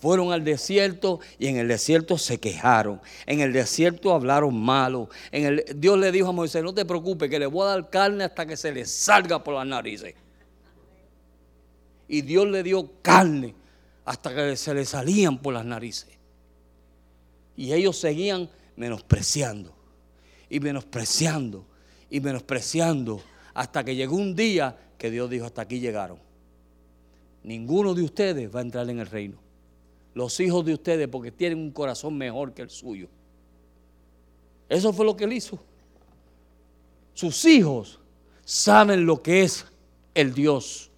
fueron al desierto y en el desierto se quejaron. En el desierto hablaron malo. Dios le dijo a Moisés, no te preocupes, que le voy a dar carne hasta que se le salga por las narices. Y Dios le dio carne hasta que se le salían por las narices. Y ellos seguían menospreciando y menospreciando y menospreciando hasta que llegó un día que Dios dijo, hasta aquí llegaron. Ninguno de ustedes va a entrar en el reino los hijos de ustedes porque tienen un corazón mejor que el suyo. Eso fue lo que él hizo. Sus hijos saben lo que es el Dios.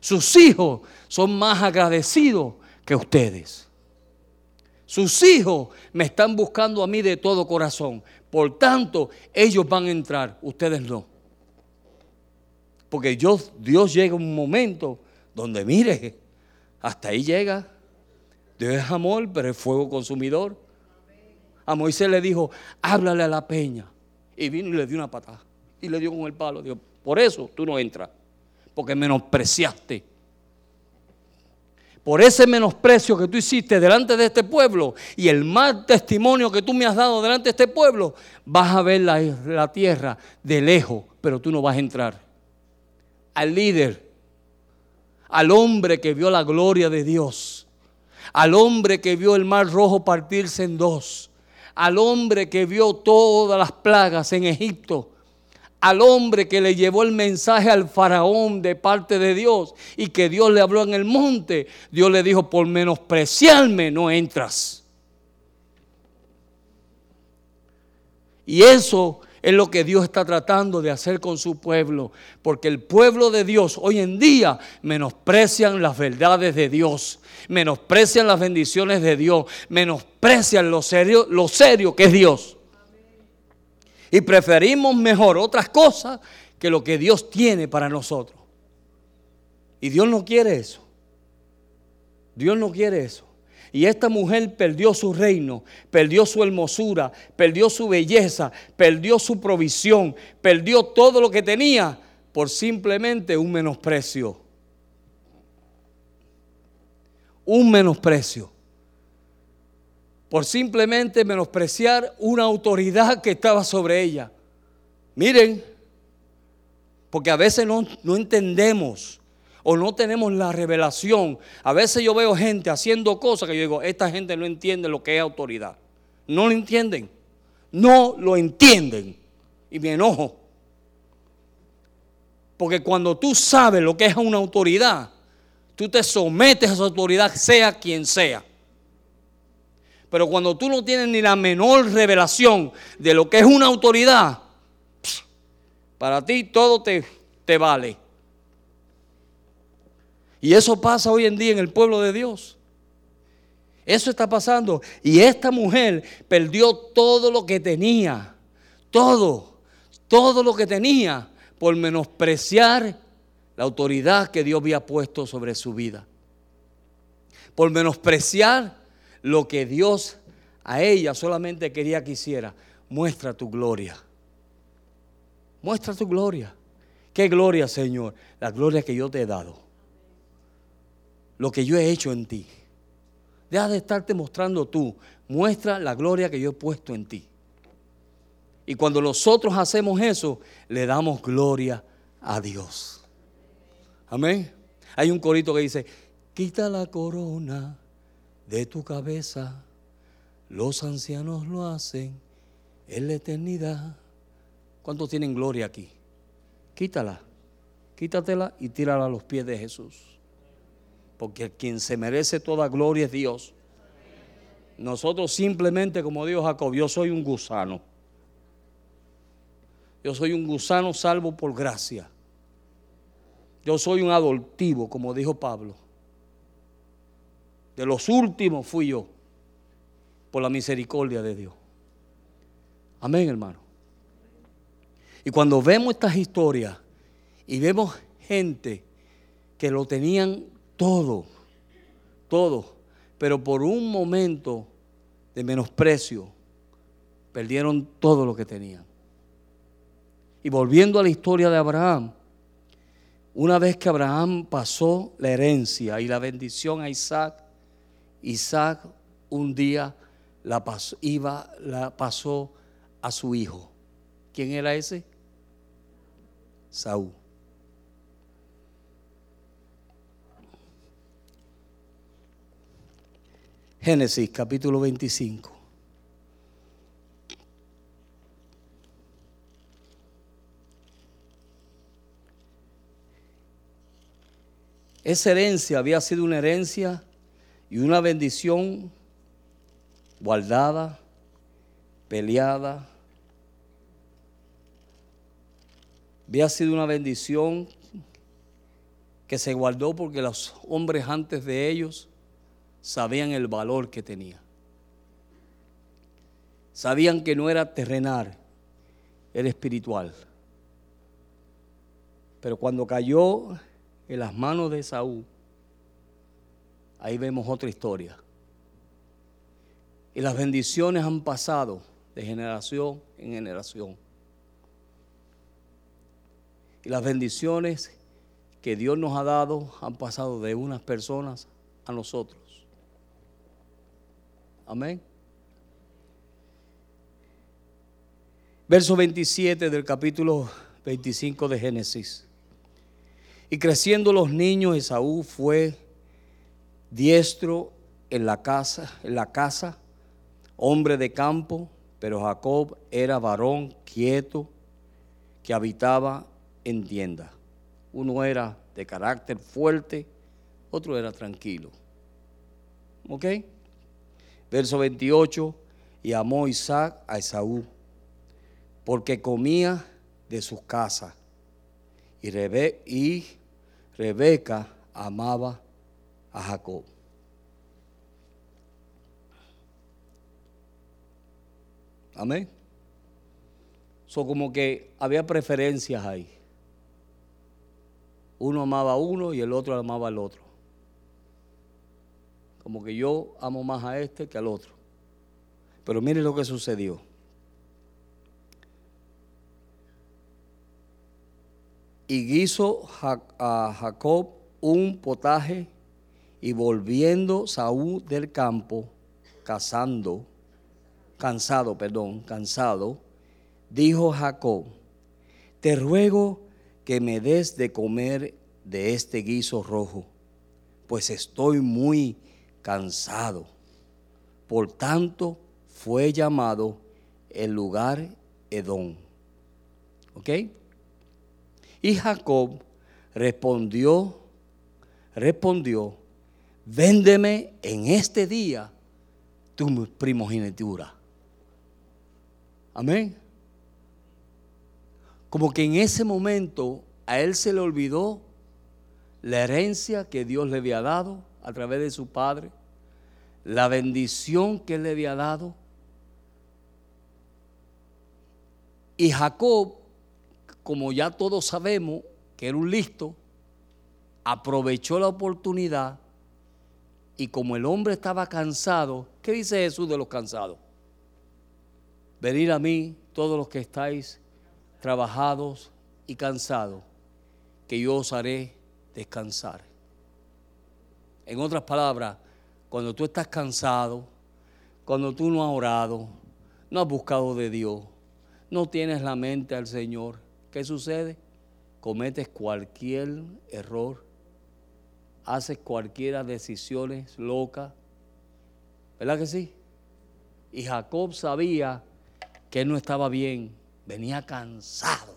Sus hijos son más agradecidos que ustedes. Sus hijos me están buscando a mí de todo corazón. Por tanto, ellos van a entrar, ustedes no. Porque Dios, Dios llega un momento donde, mire, hasta ahí llega. Dios es amor, pero es fuego consumidor. A Moisés le dijo, háblale a la peña. Y vino y le dio una patada. Y le dio con el palo. Dijo, por eso tú no entras. Porque menospreciaste. Por ese menosprecio que tú hiciste delante de este pueblo y el mal testimonio que tú me has dado delante de este pueblo, vas a ver la, la tierra de lejos, pero tú no vas a entrar. Al líder, al hombre que vio la gloria de Dios al hombre que vio el mar rojo partirse en dos, al hombre que vio todas las plagas en Egipto, al hombre que le llevó el mensaje al faraón de parte de Dios y que Dios le habló en el monte, Dios le dijo, por menospreciarme no entras. Y eso es lo que Dios está tratando de hacer con su pueblo. Porque el pueblo de Dios hoy en día menosprecian las verdades de Dios, menosprecian las bendiciones de Dios, menosprecian lo serio, lo serio que es Dios. Y preferimos mejor otras cosas que lo que Dios tiene para nosotros. Y Dios no quiere eso. Dios no quiere eso. Y esta mujer perdió su reino, perdió su hermosura, perdió su belleza, perdió su provisión, perdió todo lo que tenía por simplemente un menosprecio. Un menosprecio. Por simplemente menospreciar una autoridad que estaba sobre ella. Miren, porque a veces no, no entendemos o no tenemos la revelación. A veces yo veo gente haciendo cosas que yo digo, esta gente no entiende lo que es autoridad. No lo entienden. No lo entienden. Y me enojo. Porque cuando tú sabes lo que es una autoridad, tú te sometes a esa autoridad, sea quien sea. Pero cuando tú no tienes ni la menor revelación de lo que es una autoridad, para ti todo te, te vale. Y eso pasa hoy en día en el pueblo de Dios. Eso está pasando. Y esta mujer perdió todo lo que tenía. Todo. Todo lo que tenía por menospreciar la autoridad que Dios había puesto sobre su vida. Por menospreciar lo que Dios a ella solamente quería que hiciera. Muestra tu gloria. Muestra tu gloria. ¿Qué gloria, Señor? La gloria que yo te he dado lo que yo he hecho en ti. Deja de estarte mostrando tú. Muestra la gloria que yo he puesto en ti. Y cuando nosotros hacemos eso, le damos gloria a Dios. Amén. Hay un corito que dice, quita la corona de tu cabeza. Los ancianos lo hacen en la eternidad. ¿Cuántos tienen gloria aquí? Quítala, quítatela y tírala a los pies de Jesús porque quien se merece toda gloria es Dios. Nosotros simplemente, como dijo Jacob, yo soy un gusano. Yo soy un gusano salvo por gracia. Yo soy un adoptivo, como dijo Pablo. de los últimos fui yo, por la misericordia de Dios. Amén, hermano. Y cuando vemos estas historias y vemos gente que lo tenían todo, todo, pero por un momento de menosprecio, perdieron todo lo que tenían. Y volviendo a la historia de Abraham, una vez que Abraham pasó la herencia y la bendición a Isaac, Isaac un día la pasó, iba, la pasó a su hijo. ¿Quién era ese? Saúl. Génesis capítulo 25. Esa herencia había sido una herencia y una bendición guardada, peleada. Había sido una bendición que se guardó porque los hombres antes de ellos sabían el valor que tenía. Sabían que no era terrenal, era espiritual. Pero cuando cayó en las manos de Saúl, ahí vemos otra historia. Y las bendiciones han pasado de generación en generación. Y las bendiciones que Dios nos ha dado han pasado de unas personas a nosotros. Amén. Verso 27 del capítulo 25 de Génesis. Y creciendo los niños, Esaú fue diestro en la casa, en la casa, hombre de campo, pero Jacob era varón quieto que habitaba en tienda. Uno era de carácter fuerte, otro era tranquilo. ¿Ok? Verso 28, y amó Isaac a Esaú, porque comía de sus casas y, Rebeca amaba a Jacob. Amén. So como que había preferencias ahí. Uno amaba a uno y el otro amaba al otro. Como que yo amo más a este que al otro. Pero mire lo que sucedió. y hizo a Jacob un potaje y volviendo Saúl del campo, cazando, cansado, perdón, cansado, dijo Jacob, te ruego que me des de comer de este guiso rojo, pues estoy muy cansado. Por tanto, fue llamado el lugar Edom. ¿Ok? Y Jacob respondió, respondió, véndeme en este día tu primogenitura. Amén. Como que en ese momento a él se le olvidó la herencia que Dios le había dado a través de su padre, la bendición que él le había dado. Y Jacob como ya todos sabemos que era un listo, aprovechó la oportunidad y como el hombre estaba cansado, ¿qué dice Jesús de los cansados? Venid a mí todos los que estáis trabajados y cansados, que yo os haré descansar. En otras palabras, cuando tú estás cansado, cuando tú no has orado, no has buscado de Dios, no tienes la mente al Señor, ¿qué sucede? Cometes cualquier error, haces cualquier decisiones locas, ¿verdad que sí? Y Jacob sabía que él no estaba bien, venía cansado.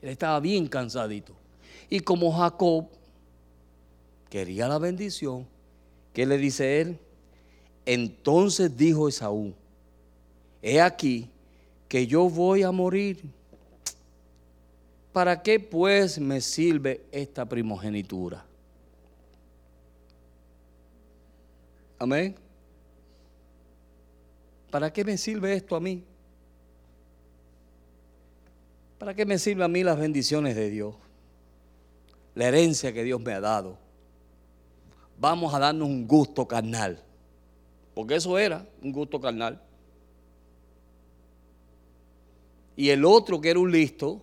Él estaba bien cansadito. Y como Jacob quería la bendición, ¿qué le dice él? Entonces dijo Esaú, he aquí que yo voy a morir. ¿Para qué pues me sirve esta primogenitura? Amén. ¿Para qué me sirve esto a mí? ¿Para qué me sirven a mí las bendiciones de Dios? La herencia que Dios me ha dado. Vamos a darnos un gusto carnal. Porque eso era un gusto carnal. Y el otro, que era un listo,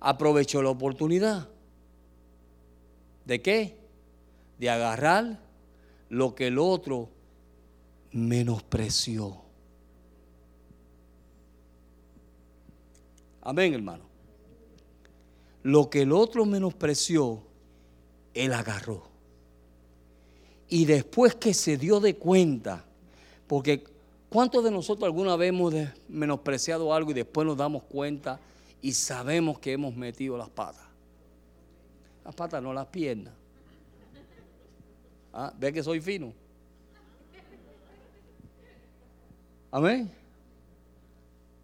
aprovechó la oportunidad. ¿De qué? De agarrar lo que el otro menospreció. Amén, hermano. Lo que el otro menospreció, él agarró. Y después que se dio de cuenta, porque ¿cuántos de nosotros alguna vez hemos menospreciado algo y después nos damos cuenta y sabemos que hemos metido las patas? Las patas, no las piernas. ¿Ah? ¿Ve que soy fino? Amén.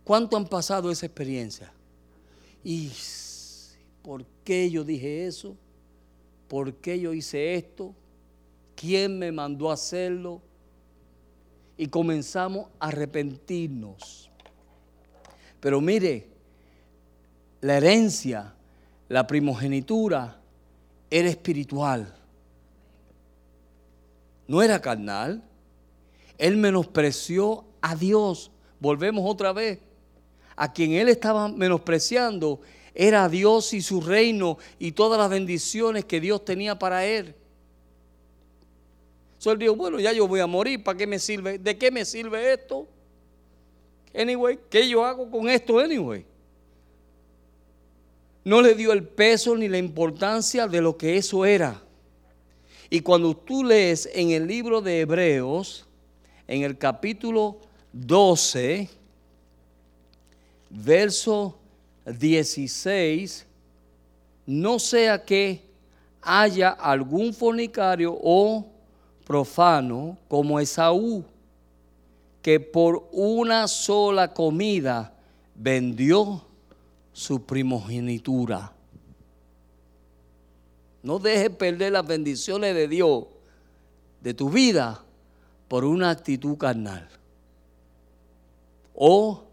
¿Cuánto han pasado esa experiencia? ¿Y por qué yo dije eso? ¿Por qué yo hice esto? ¿Quién me mandó a hacerlo? Y comenzamos a arrepentirnos. Pero mire, la herencia, la primogenitura, era espiritual. No era carnal. Él menospreció a Dios. Volvemos otra vez a quien él estaba menospreciando era Dios y su reino y todas las bendiciones que Dios tenía para él. Entonces él dijo, bueno, ya yo voy a morir, ¿para qué me sirve? ¿De qué me sirve esto? Anyway, ¿qué yo hago con esto anyway? No le dio el peso ni la importancia de lo que eso era. Y cuando tú lees en el libro de Hebreos, en el capítulo 12, verso 16, no sea que haya algún fornicario o profano como Esaú, que por una sola comida vendió su primogenitura. No dejes perder las bendiciones de Dios de tu vida por una actitud carnal. O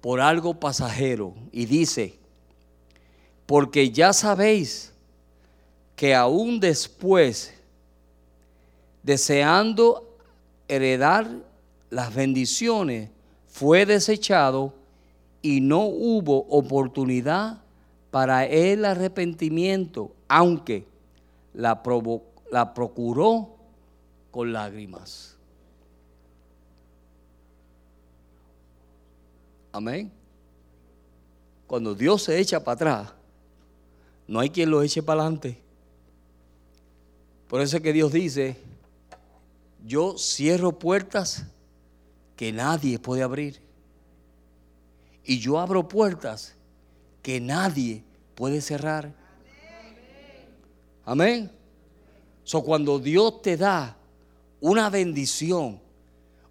por algo pasajero y dice, porque ya sabéis que aún después, deseando heredar las bendiciones, fue desechado y no hubo oportunidad para el arrepentimiento, aunque la, la procuró con lágrimas. Amén. Cuando Dios se echa para atrás, no hay quien lo eche para adelante. Por eso es que Dios dice, yo cierro puertas que nadie puede abrir. Y yo abro puertas que nadie puede cerrar. Amén. So, cuando Dios te da una bendición,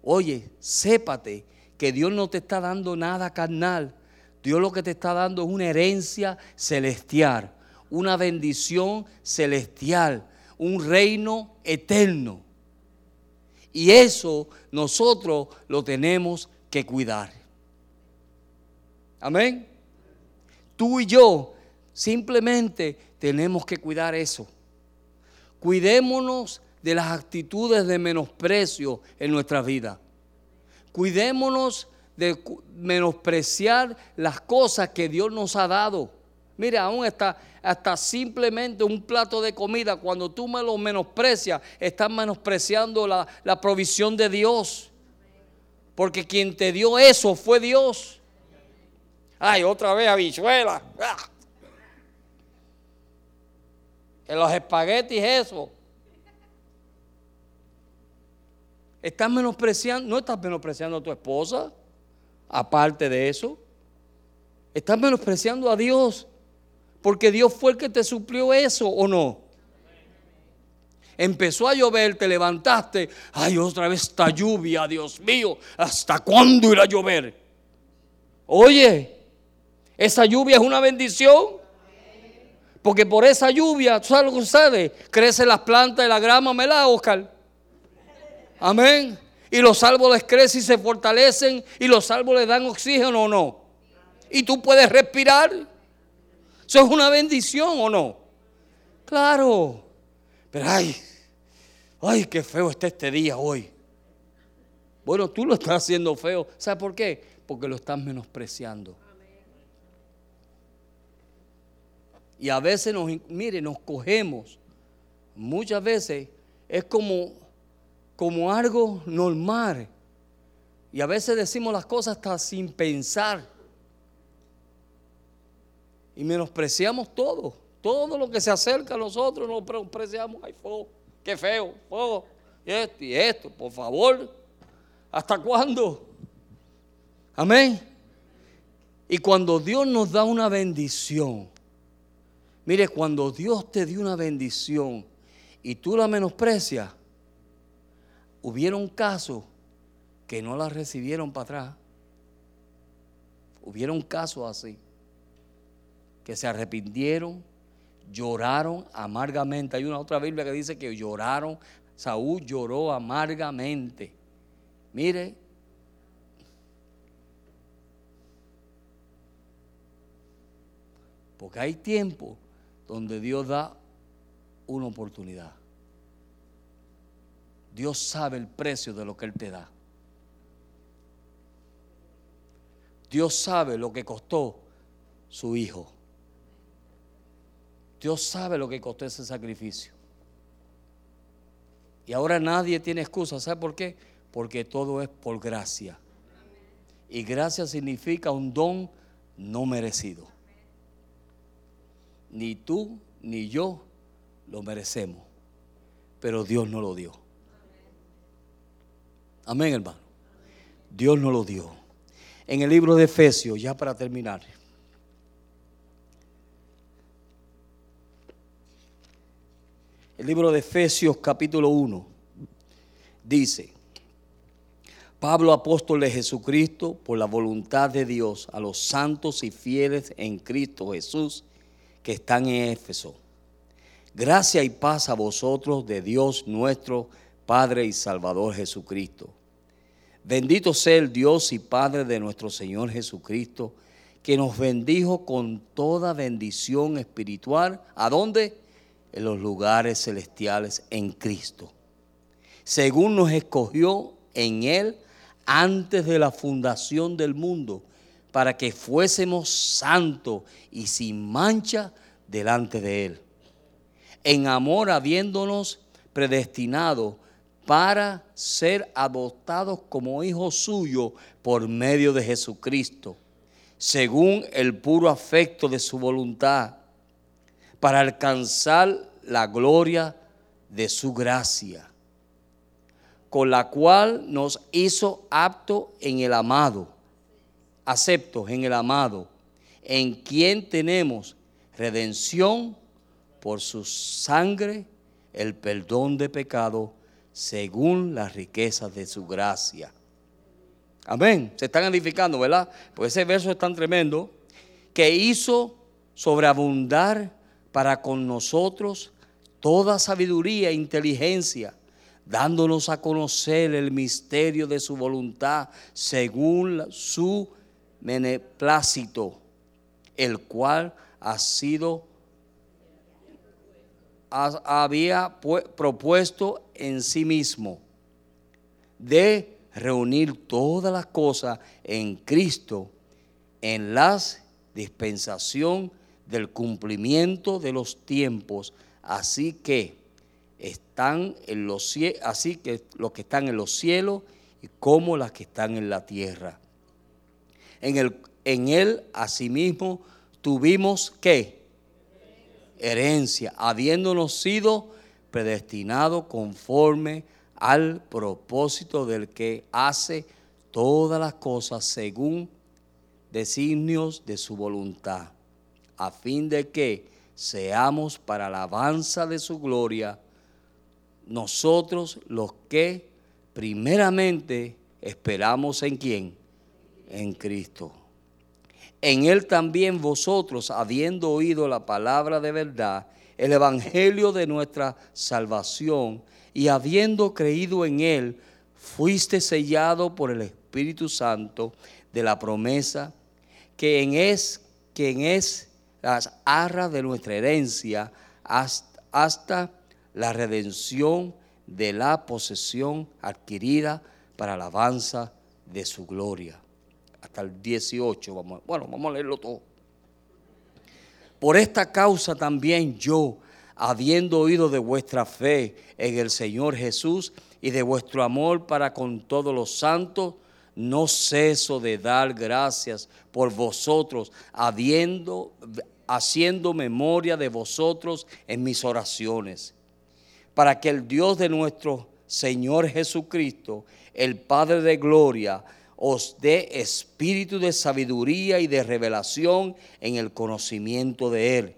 oye, sépate que Dios no te está dando nada carnal. Dios lo que te está dando es una herencia celestial, una bendición celestial, un reino eterno. Y eso nosotros lo tenemos que cuidar. Amén. Tú y yo simplemente tenemos que cuidar eso. Cuidémonos de las actitudes de menosprecio en nuestra vida. Cuidémonos de menospreciar las cosas que Dios nos ha dado. Mira, aún hasta, hasta simplemente un plato de comida, cuando tú me lo menosprecias, estás menospreciando la, la provisión de Dios. Porque quien te dio eso fue Dios. Ay, otra vez habichuela. ¡Ah! En los espaguetis eso. Estás menospreciando, no estás menospreciando a tu esposa, aparte de eso. Estás menospreciando a Dios, porque Dios fue el que te suplió eso o no. Empezó a llover, te levantaste, ay, otra vez esta lluvia, Dios mío, ¿hasta cuándo irá a llover? Oye, esa lluvia es una bendición. Porque por esa lluvia, ¿tú sabes lo que sucede? Crecen las plantas y la grama, ¿me la, Oscar? Amén. Y los árboles crecen y se fortalecen y los árboles dan oxígeno o no. Y tú puedes respirar. Eso es una bendición o no. Claro. Pero ay, ay, qué feo está este día hoy. Bueno, tú lo estás haciendo feo. ¿Sabes por qué? Porque lo estás menospreciando. Y a veces nos, mire, nos cogemos. Muchas veces es como, como algo normal. Y a veces decimos las cosas hasta sin pensar. Y menospreciamos todo. Todo lo que se acerca a nosotros lo menospreciamos. Ay, fuego, qué feo, fuego. Y esto y esto, por favor. ¿Hasta cuándo? Amén. Y cuando Dios nos da una bendición, mire, cuando Dios te dio una bendición y tú la menosprecias, hubieron casos que no la recibieron para atrás. Hubieron casos así, que se arrepintieron, lloraron amargamente. Hay una otra Biblia que dice que lloraron, Saúl lloró amargamente. Mire, porque hay tiempo donde Dios da una oportunidad. Dios sabe el precio de lo que Él te da. Dios sabe lo que costó su hijo. Dios sabe lo que costó ese sacrificio. Y ahora nadie tiene excusa. ¿Sabe por qué? porque todo es por gracia. Y gracia significa un don no merecido. Ni tú ni yo lo merecemos, pero Dios no lo dio. Amén, hermano. Dios no lo dio. En el libro de Efesios, ya para terminar. El libro de Efesios capítulo 1 dice, Pablo, apóstol de Jesucristo, por la voluntad de Dios, a los santos y fieles en Cristo Jesús que están en Éfeso. Gracia y paz a vosotros de Dios nuestro Padre y Salvador Jesucristo. Bendito sea el Dios y Padre de nuestro Señor Jesucristo, que nos bendijo con toda bendición espiritual. ¿A dónde? En los lugares celestiales en Cristo. Según nos escogió en Él antes de la fundación del mundo, para que fuésemos santos y sin mancha delante de Él. En amor habiéndonos predestinado para ser adoptados como hijos suyos por medio de Jesucristo, según el puro afecto de su voluntad, para alcanzar la gloria de su gracia con la cual nos hizo apto en el amado, aceptos en el amado, en quien tenemos redención por su sangre, el perdón de pecado, según las riquezas de su gracia. Amén. Se están edificando, ¿verdad? Pues ese verso es tan tremendo que hizo sobreabundar para con nosotros toda sabiduría e inteligencia dándonos a conocer el misterio de su voluntad según su beneplácito, el cual ha sido había propuesto en sí mismo de reunir todas las cosas en Cristo en la dispensación del cumplimiento de los tiempos, así que están en los así que los que están en los cielos y como las que están en la tierra. En, el, en él, asimismo, tuvimos que herencia, habiéndonos sido predestinados conforme al propósito del que hace todas las cosas según designios de su voluntad, a fin de que seamos para alabanza de su gloria nosotros los que primeramente esperamos en quién? En Cristo. En él también vosotros, habiendo oído la palabra de verdad, el evangelio de nuestra salvación, y habiendo creído en él, fuiste sellado por el Espíritu Santo de la promesa, que en es, quien es las arras de nuestra herencia hasta, la redención de la posesión adquirida para alabanza de su gloria. Hasta el 18, vamos, bueno, vamos a leerlo todo. Por esta causa también yo, habiendo oído de vuestra fe en el Señor Jesús y de vuestro amor para con todos los santos, no ceso de dar gracias por vosotros, habiendo, haciendo memoria de vosotros en mis oraciones, para que el Dios de nuestro Señor Jesucristo, el Padre de Gloria, os dé espíritu de sabiduría y de revelación en el conocimiento de Él,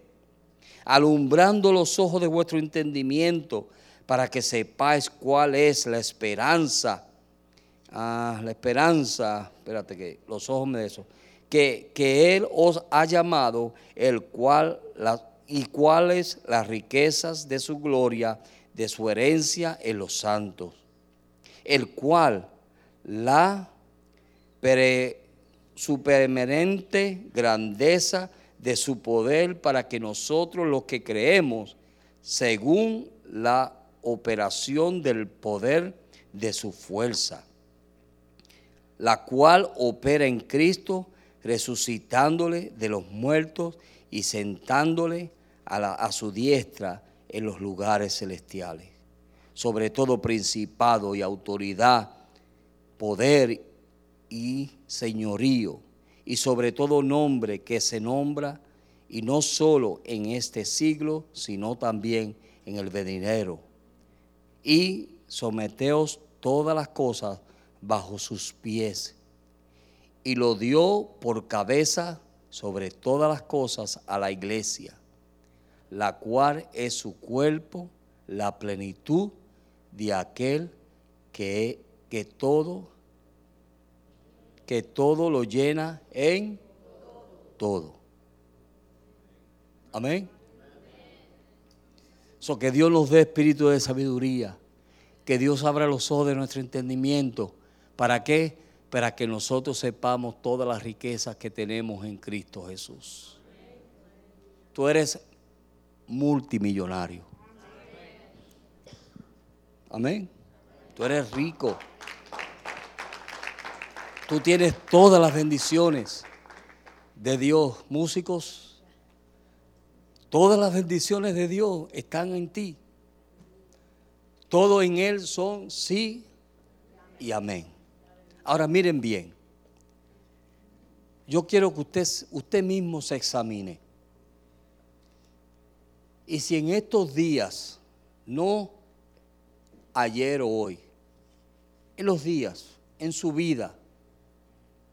alumbrando los ojos de vuestro entendimiento, para que sepáis cuál es la esperanza. Ah, la esperanza, espérate que los ojos me de eso, que, que Él os ha llamado, el cual, y cuáles las riquezas de su gloria, de su herencia en los santos, el cual la permanente grandeza de su poder para que nosotros los que creemos, según la operación del poder de su fuerza, la cual opera en Cristo, resucitándole de los muertos y sentándole a, su diestra en los lugares celestiales, sobre todo principado y autoridad, poder y señorío, y sobre todo nombre que se nombra, y no solo en este siglo, sino también en el venidero. Y someteos todas las cosas bajo sus pies. Y lo dio por cabeza sobre todas las cosas a la iglesia, la cual es su cuerpo, la plenitud de aquel que, que todo que todo lo llena en todo. Amén. So que Dios nos dé espíritu de sabiduría, que Dios abra los ojos de nuestro entendimiento. ¿Para qué? Para que nosotros sepamos todas las riquezas que tenemos en Cristo Jesús. Tú eres multimillonario. Amén. Tú eres rico. Tú tienes todas las bendiciones de Dios. Músicos, todas las bendiciones de Dios están en ti. Todo en Él son sí y amén. Ahora miren bien. Yo quiero que usted, usted mismo se examine. Y si en estos días, no ayer o hoy, en los días, en su vida,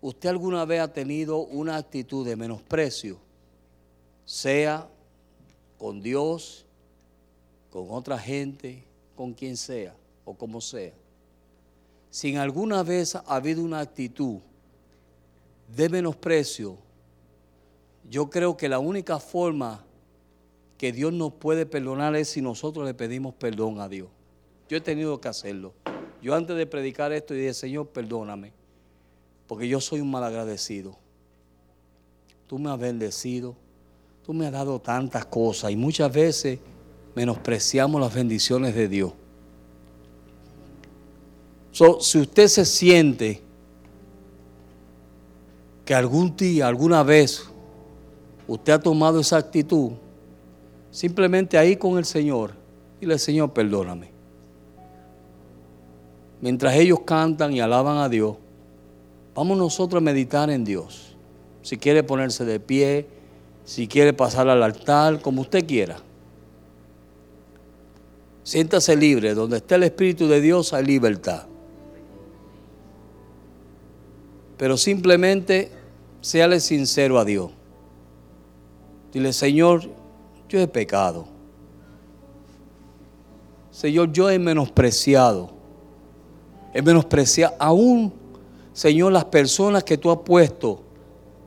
¿Usted alguna vez ha tenido una actitud de menosprecio? Sea con Dios, con otra gente, con quien sea o como sea. Si alguna vez ha habido una actitud de menosprecio, yo creo que la única forma que Dios nos puede perdonar es si nosotros le pedimos perdón a Dios. Yo he tenido que hacerlo. Yo antes de predicar esto dije, Señor, perdóname porque yo soy un malagradecido. Tú me has bendecido, tú me has dado tantas cosas y muchas veces menospreciamos las bendiciones de Dios. Si usted se siente que algún día, alguna vez, usted ha tomado esa actitud, simplemente ahí con el Señor, dile Señor, perdóname. Mientras ellos cantan y alaban a Dios, Vamos nosotros a meditar en Dios. Si quiere ponerse de pie, si quiere pasar al altar, como usted quiera. Siéntase libre. Donde esté el Espíritu de Dios hay libertad. Pero simplemente séale sincero a Dios. Dile, Señor, yo he pecado. Señor, yo he menospreciado. He menospreciado aún Señor, las personas que tú has puesto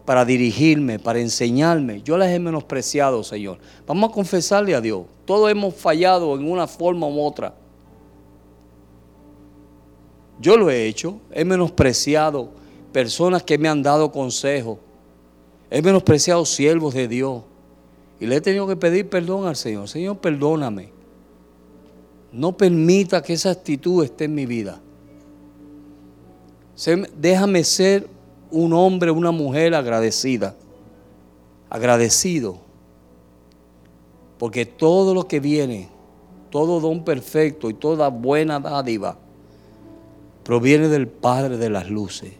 para dirigirme, para enseñarme. Yo las he menospreciado, Señor. Vamos a confesarle a Dios. Todos hemos fallado en una forma u otra. Yo lo he hecho. He menospreciado personas que me han dado consejo. He menospreciado siervos de Dios. Y le he tenido que pedir perdón al Señor. Señor, perdóname. No permita que esa actitud esté en mi vida. Déjame ser un hombre, una mujer agradecida. Agradecido. Porque todo lo que viene, todo don perfecto y toda buena dádiva, proviene del Padre de las luces.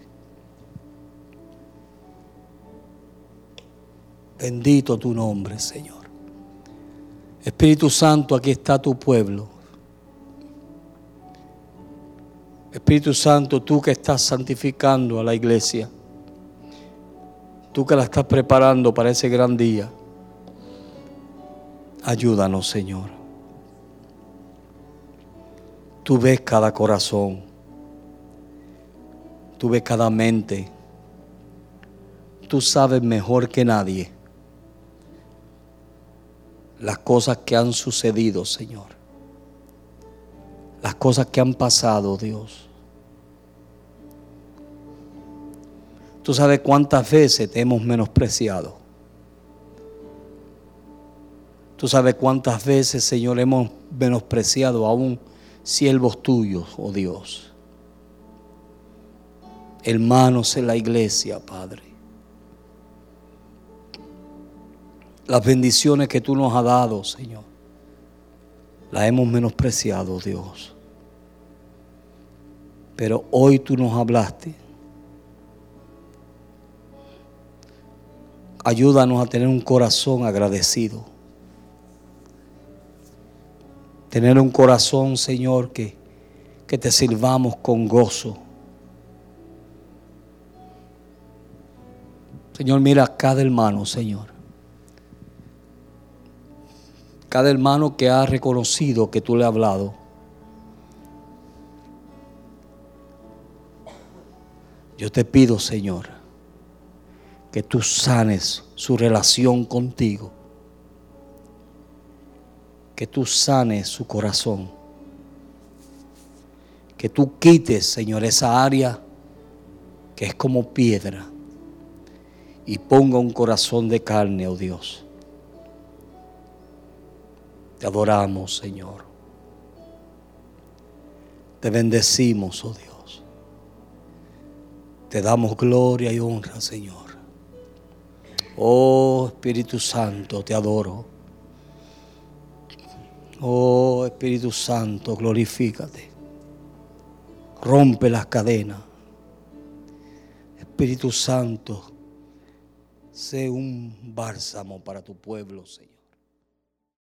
Bendito tu nombre, Señor. Espíritu Santo, aquí está tu pueblo. Espíritu Santo, tú que estás santificando a la iglesia, tú que la estás preparando para ese gran día, ayúdanos, Señor. Tú ves cada corazón, tú ves cada mente, tú sabes mejor que nadie las cosas que han sucedido, Señor las cosas que han pasado, Dios. Tú sabes cuántas veces te hemos menospreciado. Tú sabes cuántas veces, Señor, hemos menospreciado a un siervos tuyos, oh Dios. Hermanos en la iglesia, Padre. Las bendiciones que tú nos has dado, Señor la hemos menospreciado, Dios. Pero hoy tú nos hablaste. Ayúdanos a tener un corazón agradecido. Tener un corazón, Señor, que, que te sirvamos con gozo. Señor, mira a cada hermano, Señor. Cada hermano que ha reconocido que tú le has hablado. Yo te pido, Señor, que tú sanes su relación contigo, que tú sanes su corazón, que tú quites, Señor, esa área que es como piedra y ponga un corazón de carne, oh Dios te adoramos, Señor. Te bendecimos, oh Dios. Te damos gloria y honra, Señor. Oh Espíritu Santo, te adoro. Oh Espíritu Santo, glorifícate. Rompe las cadenas. Espíritu Santo, sé un bálsamo para tu pueblo, Señor.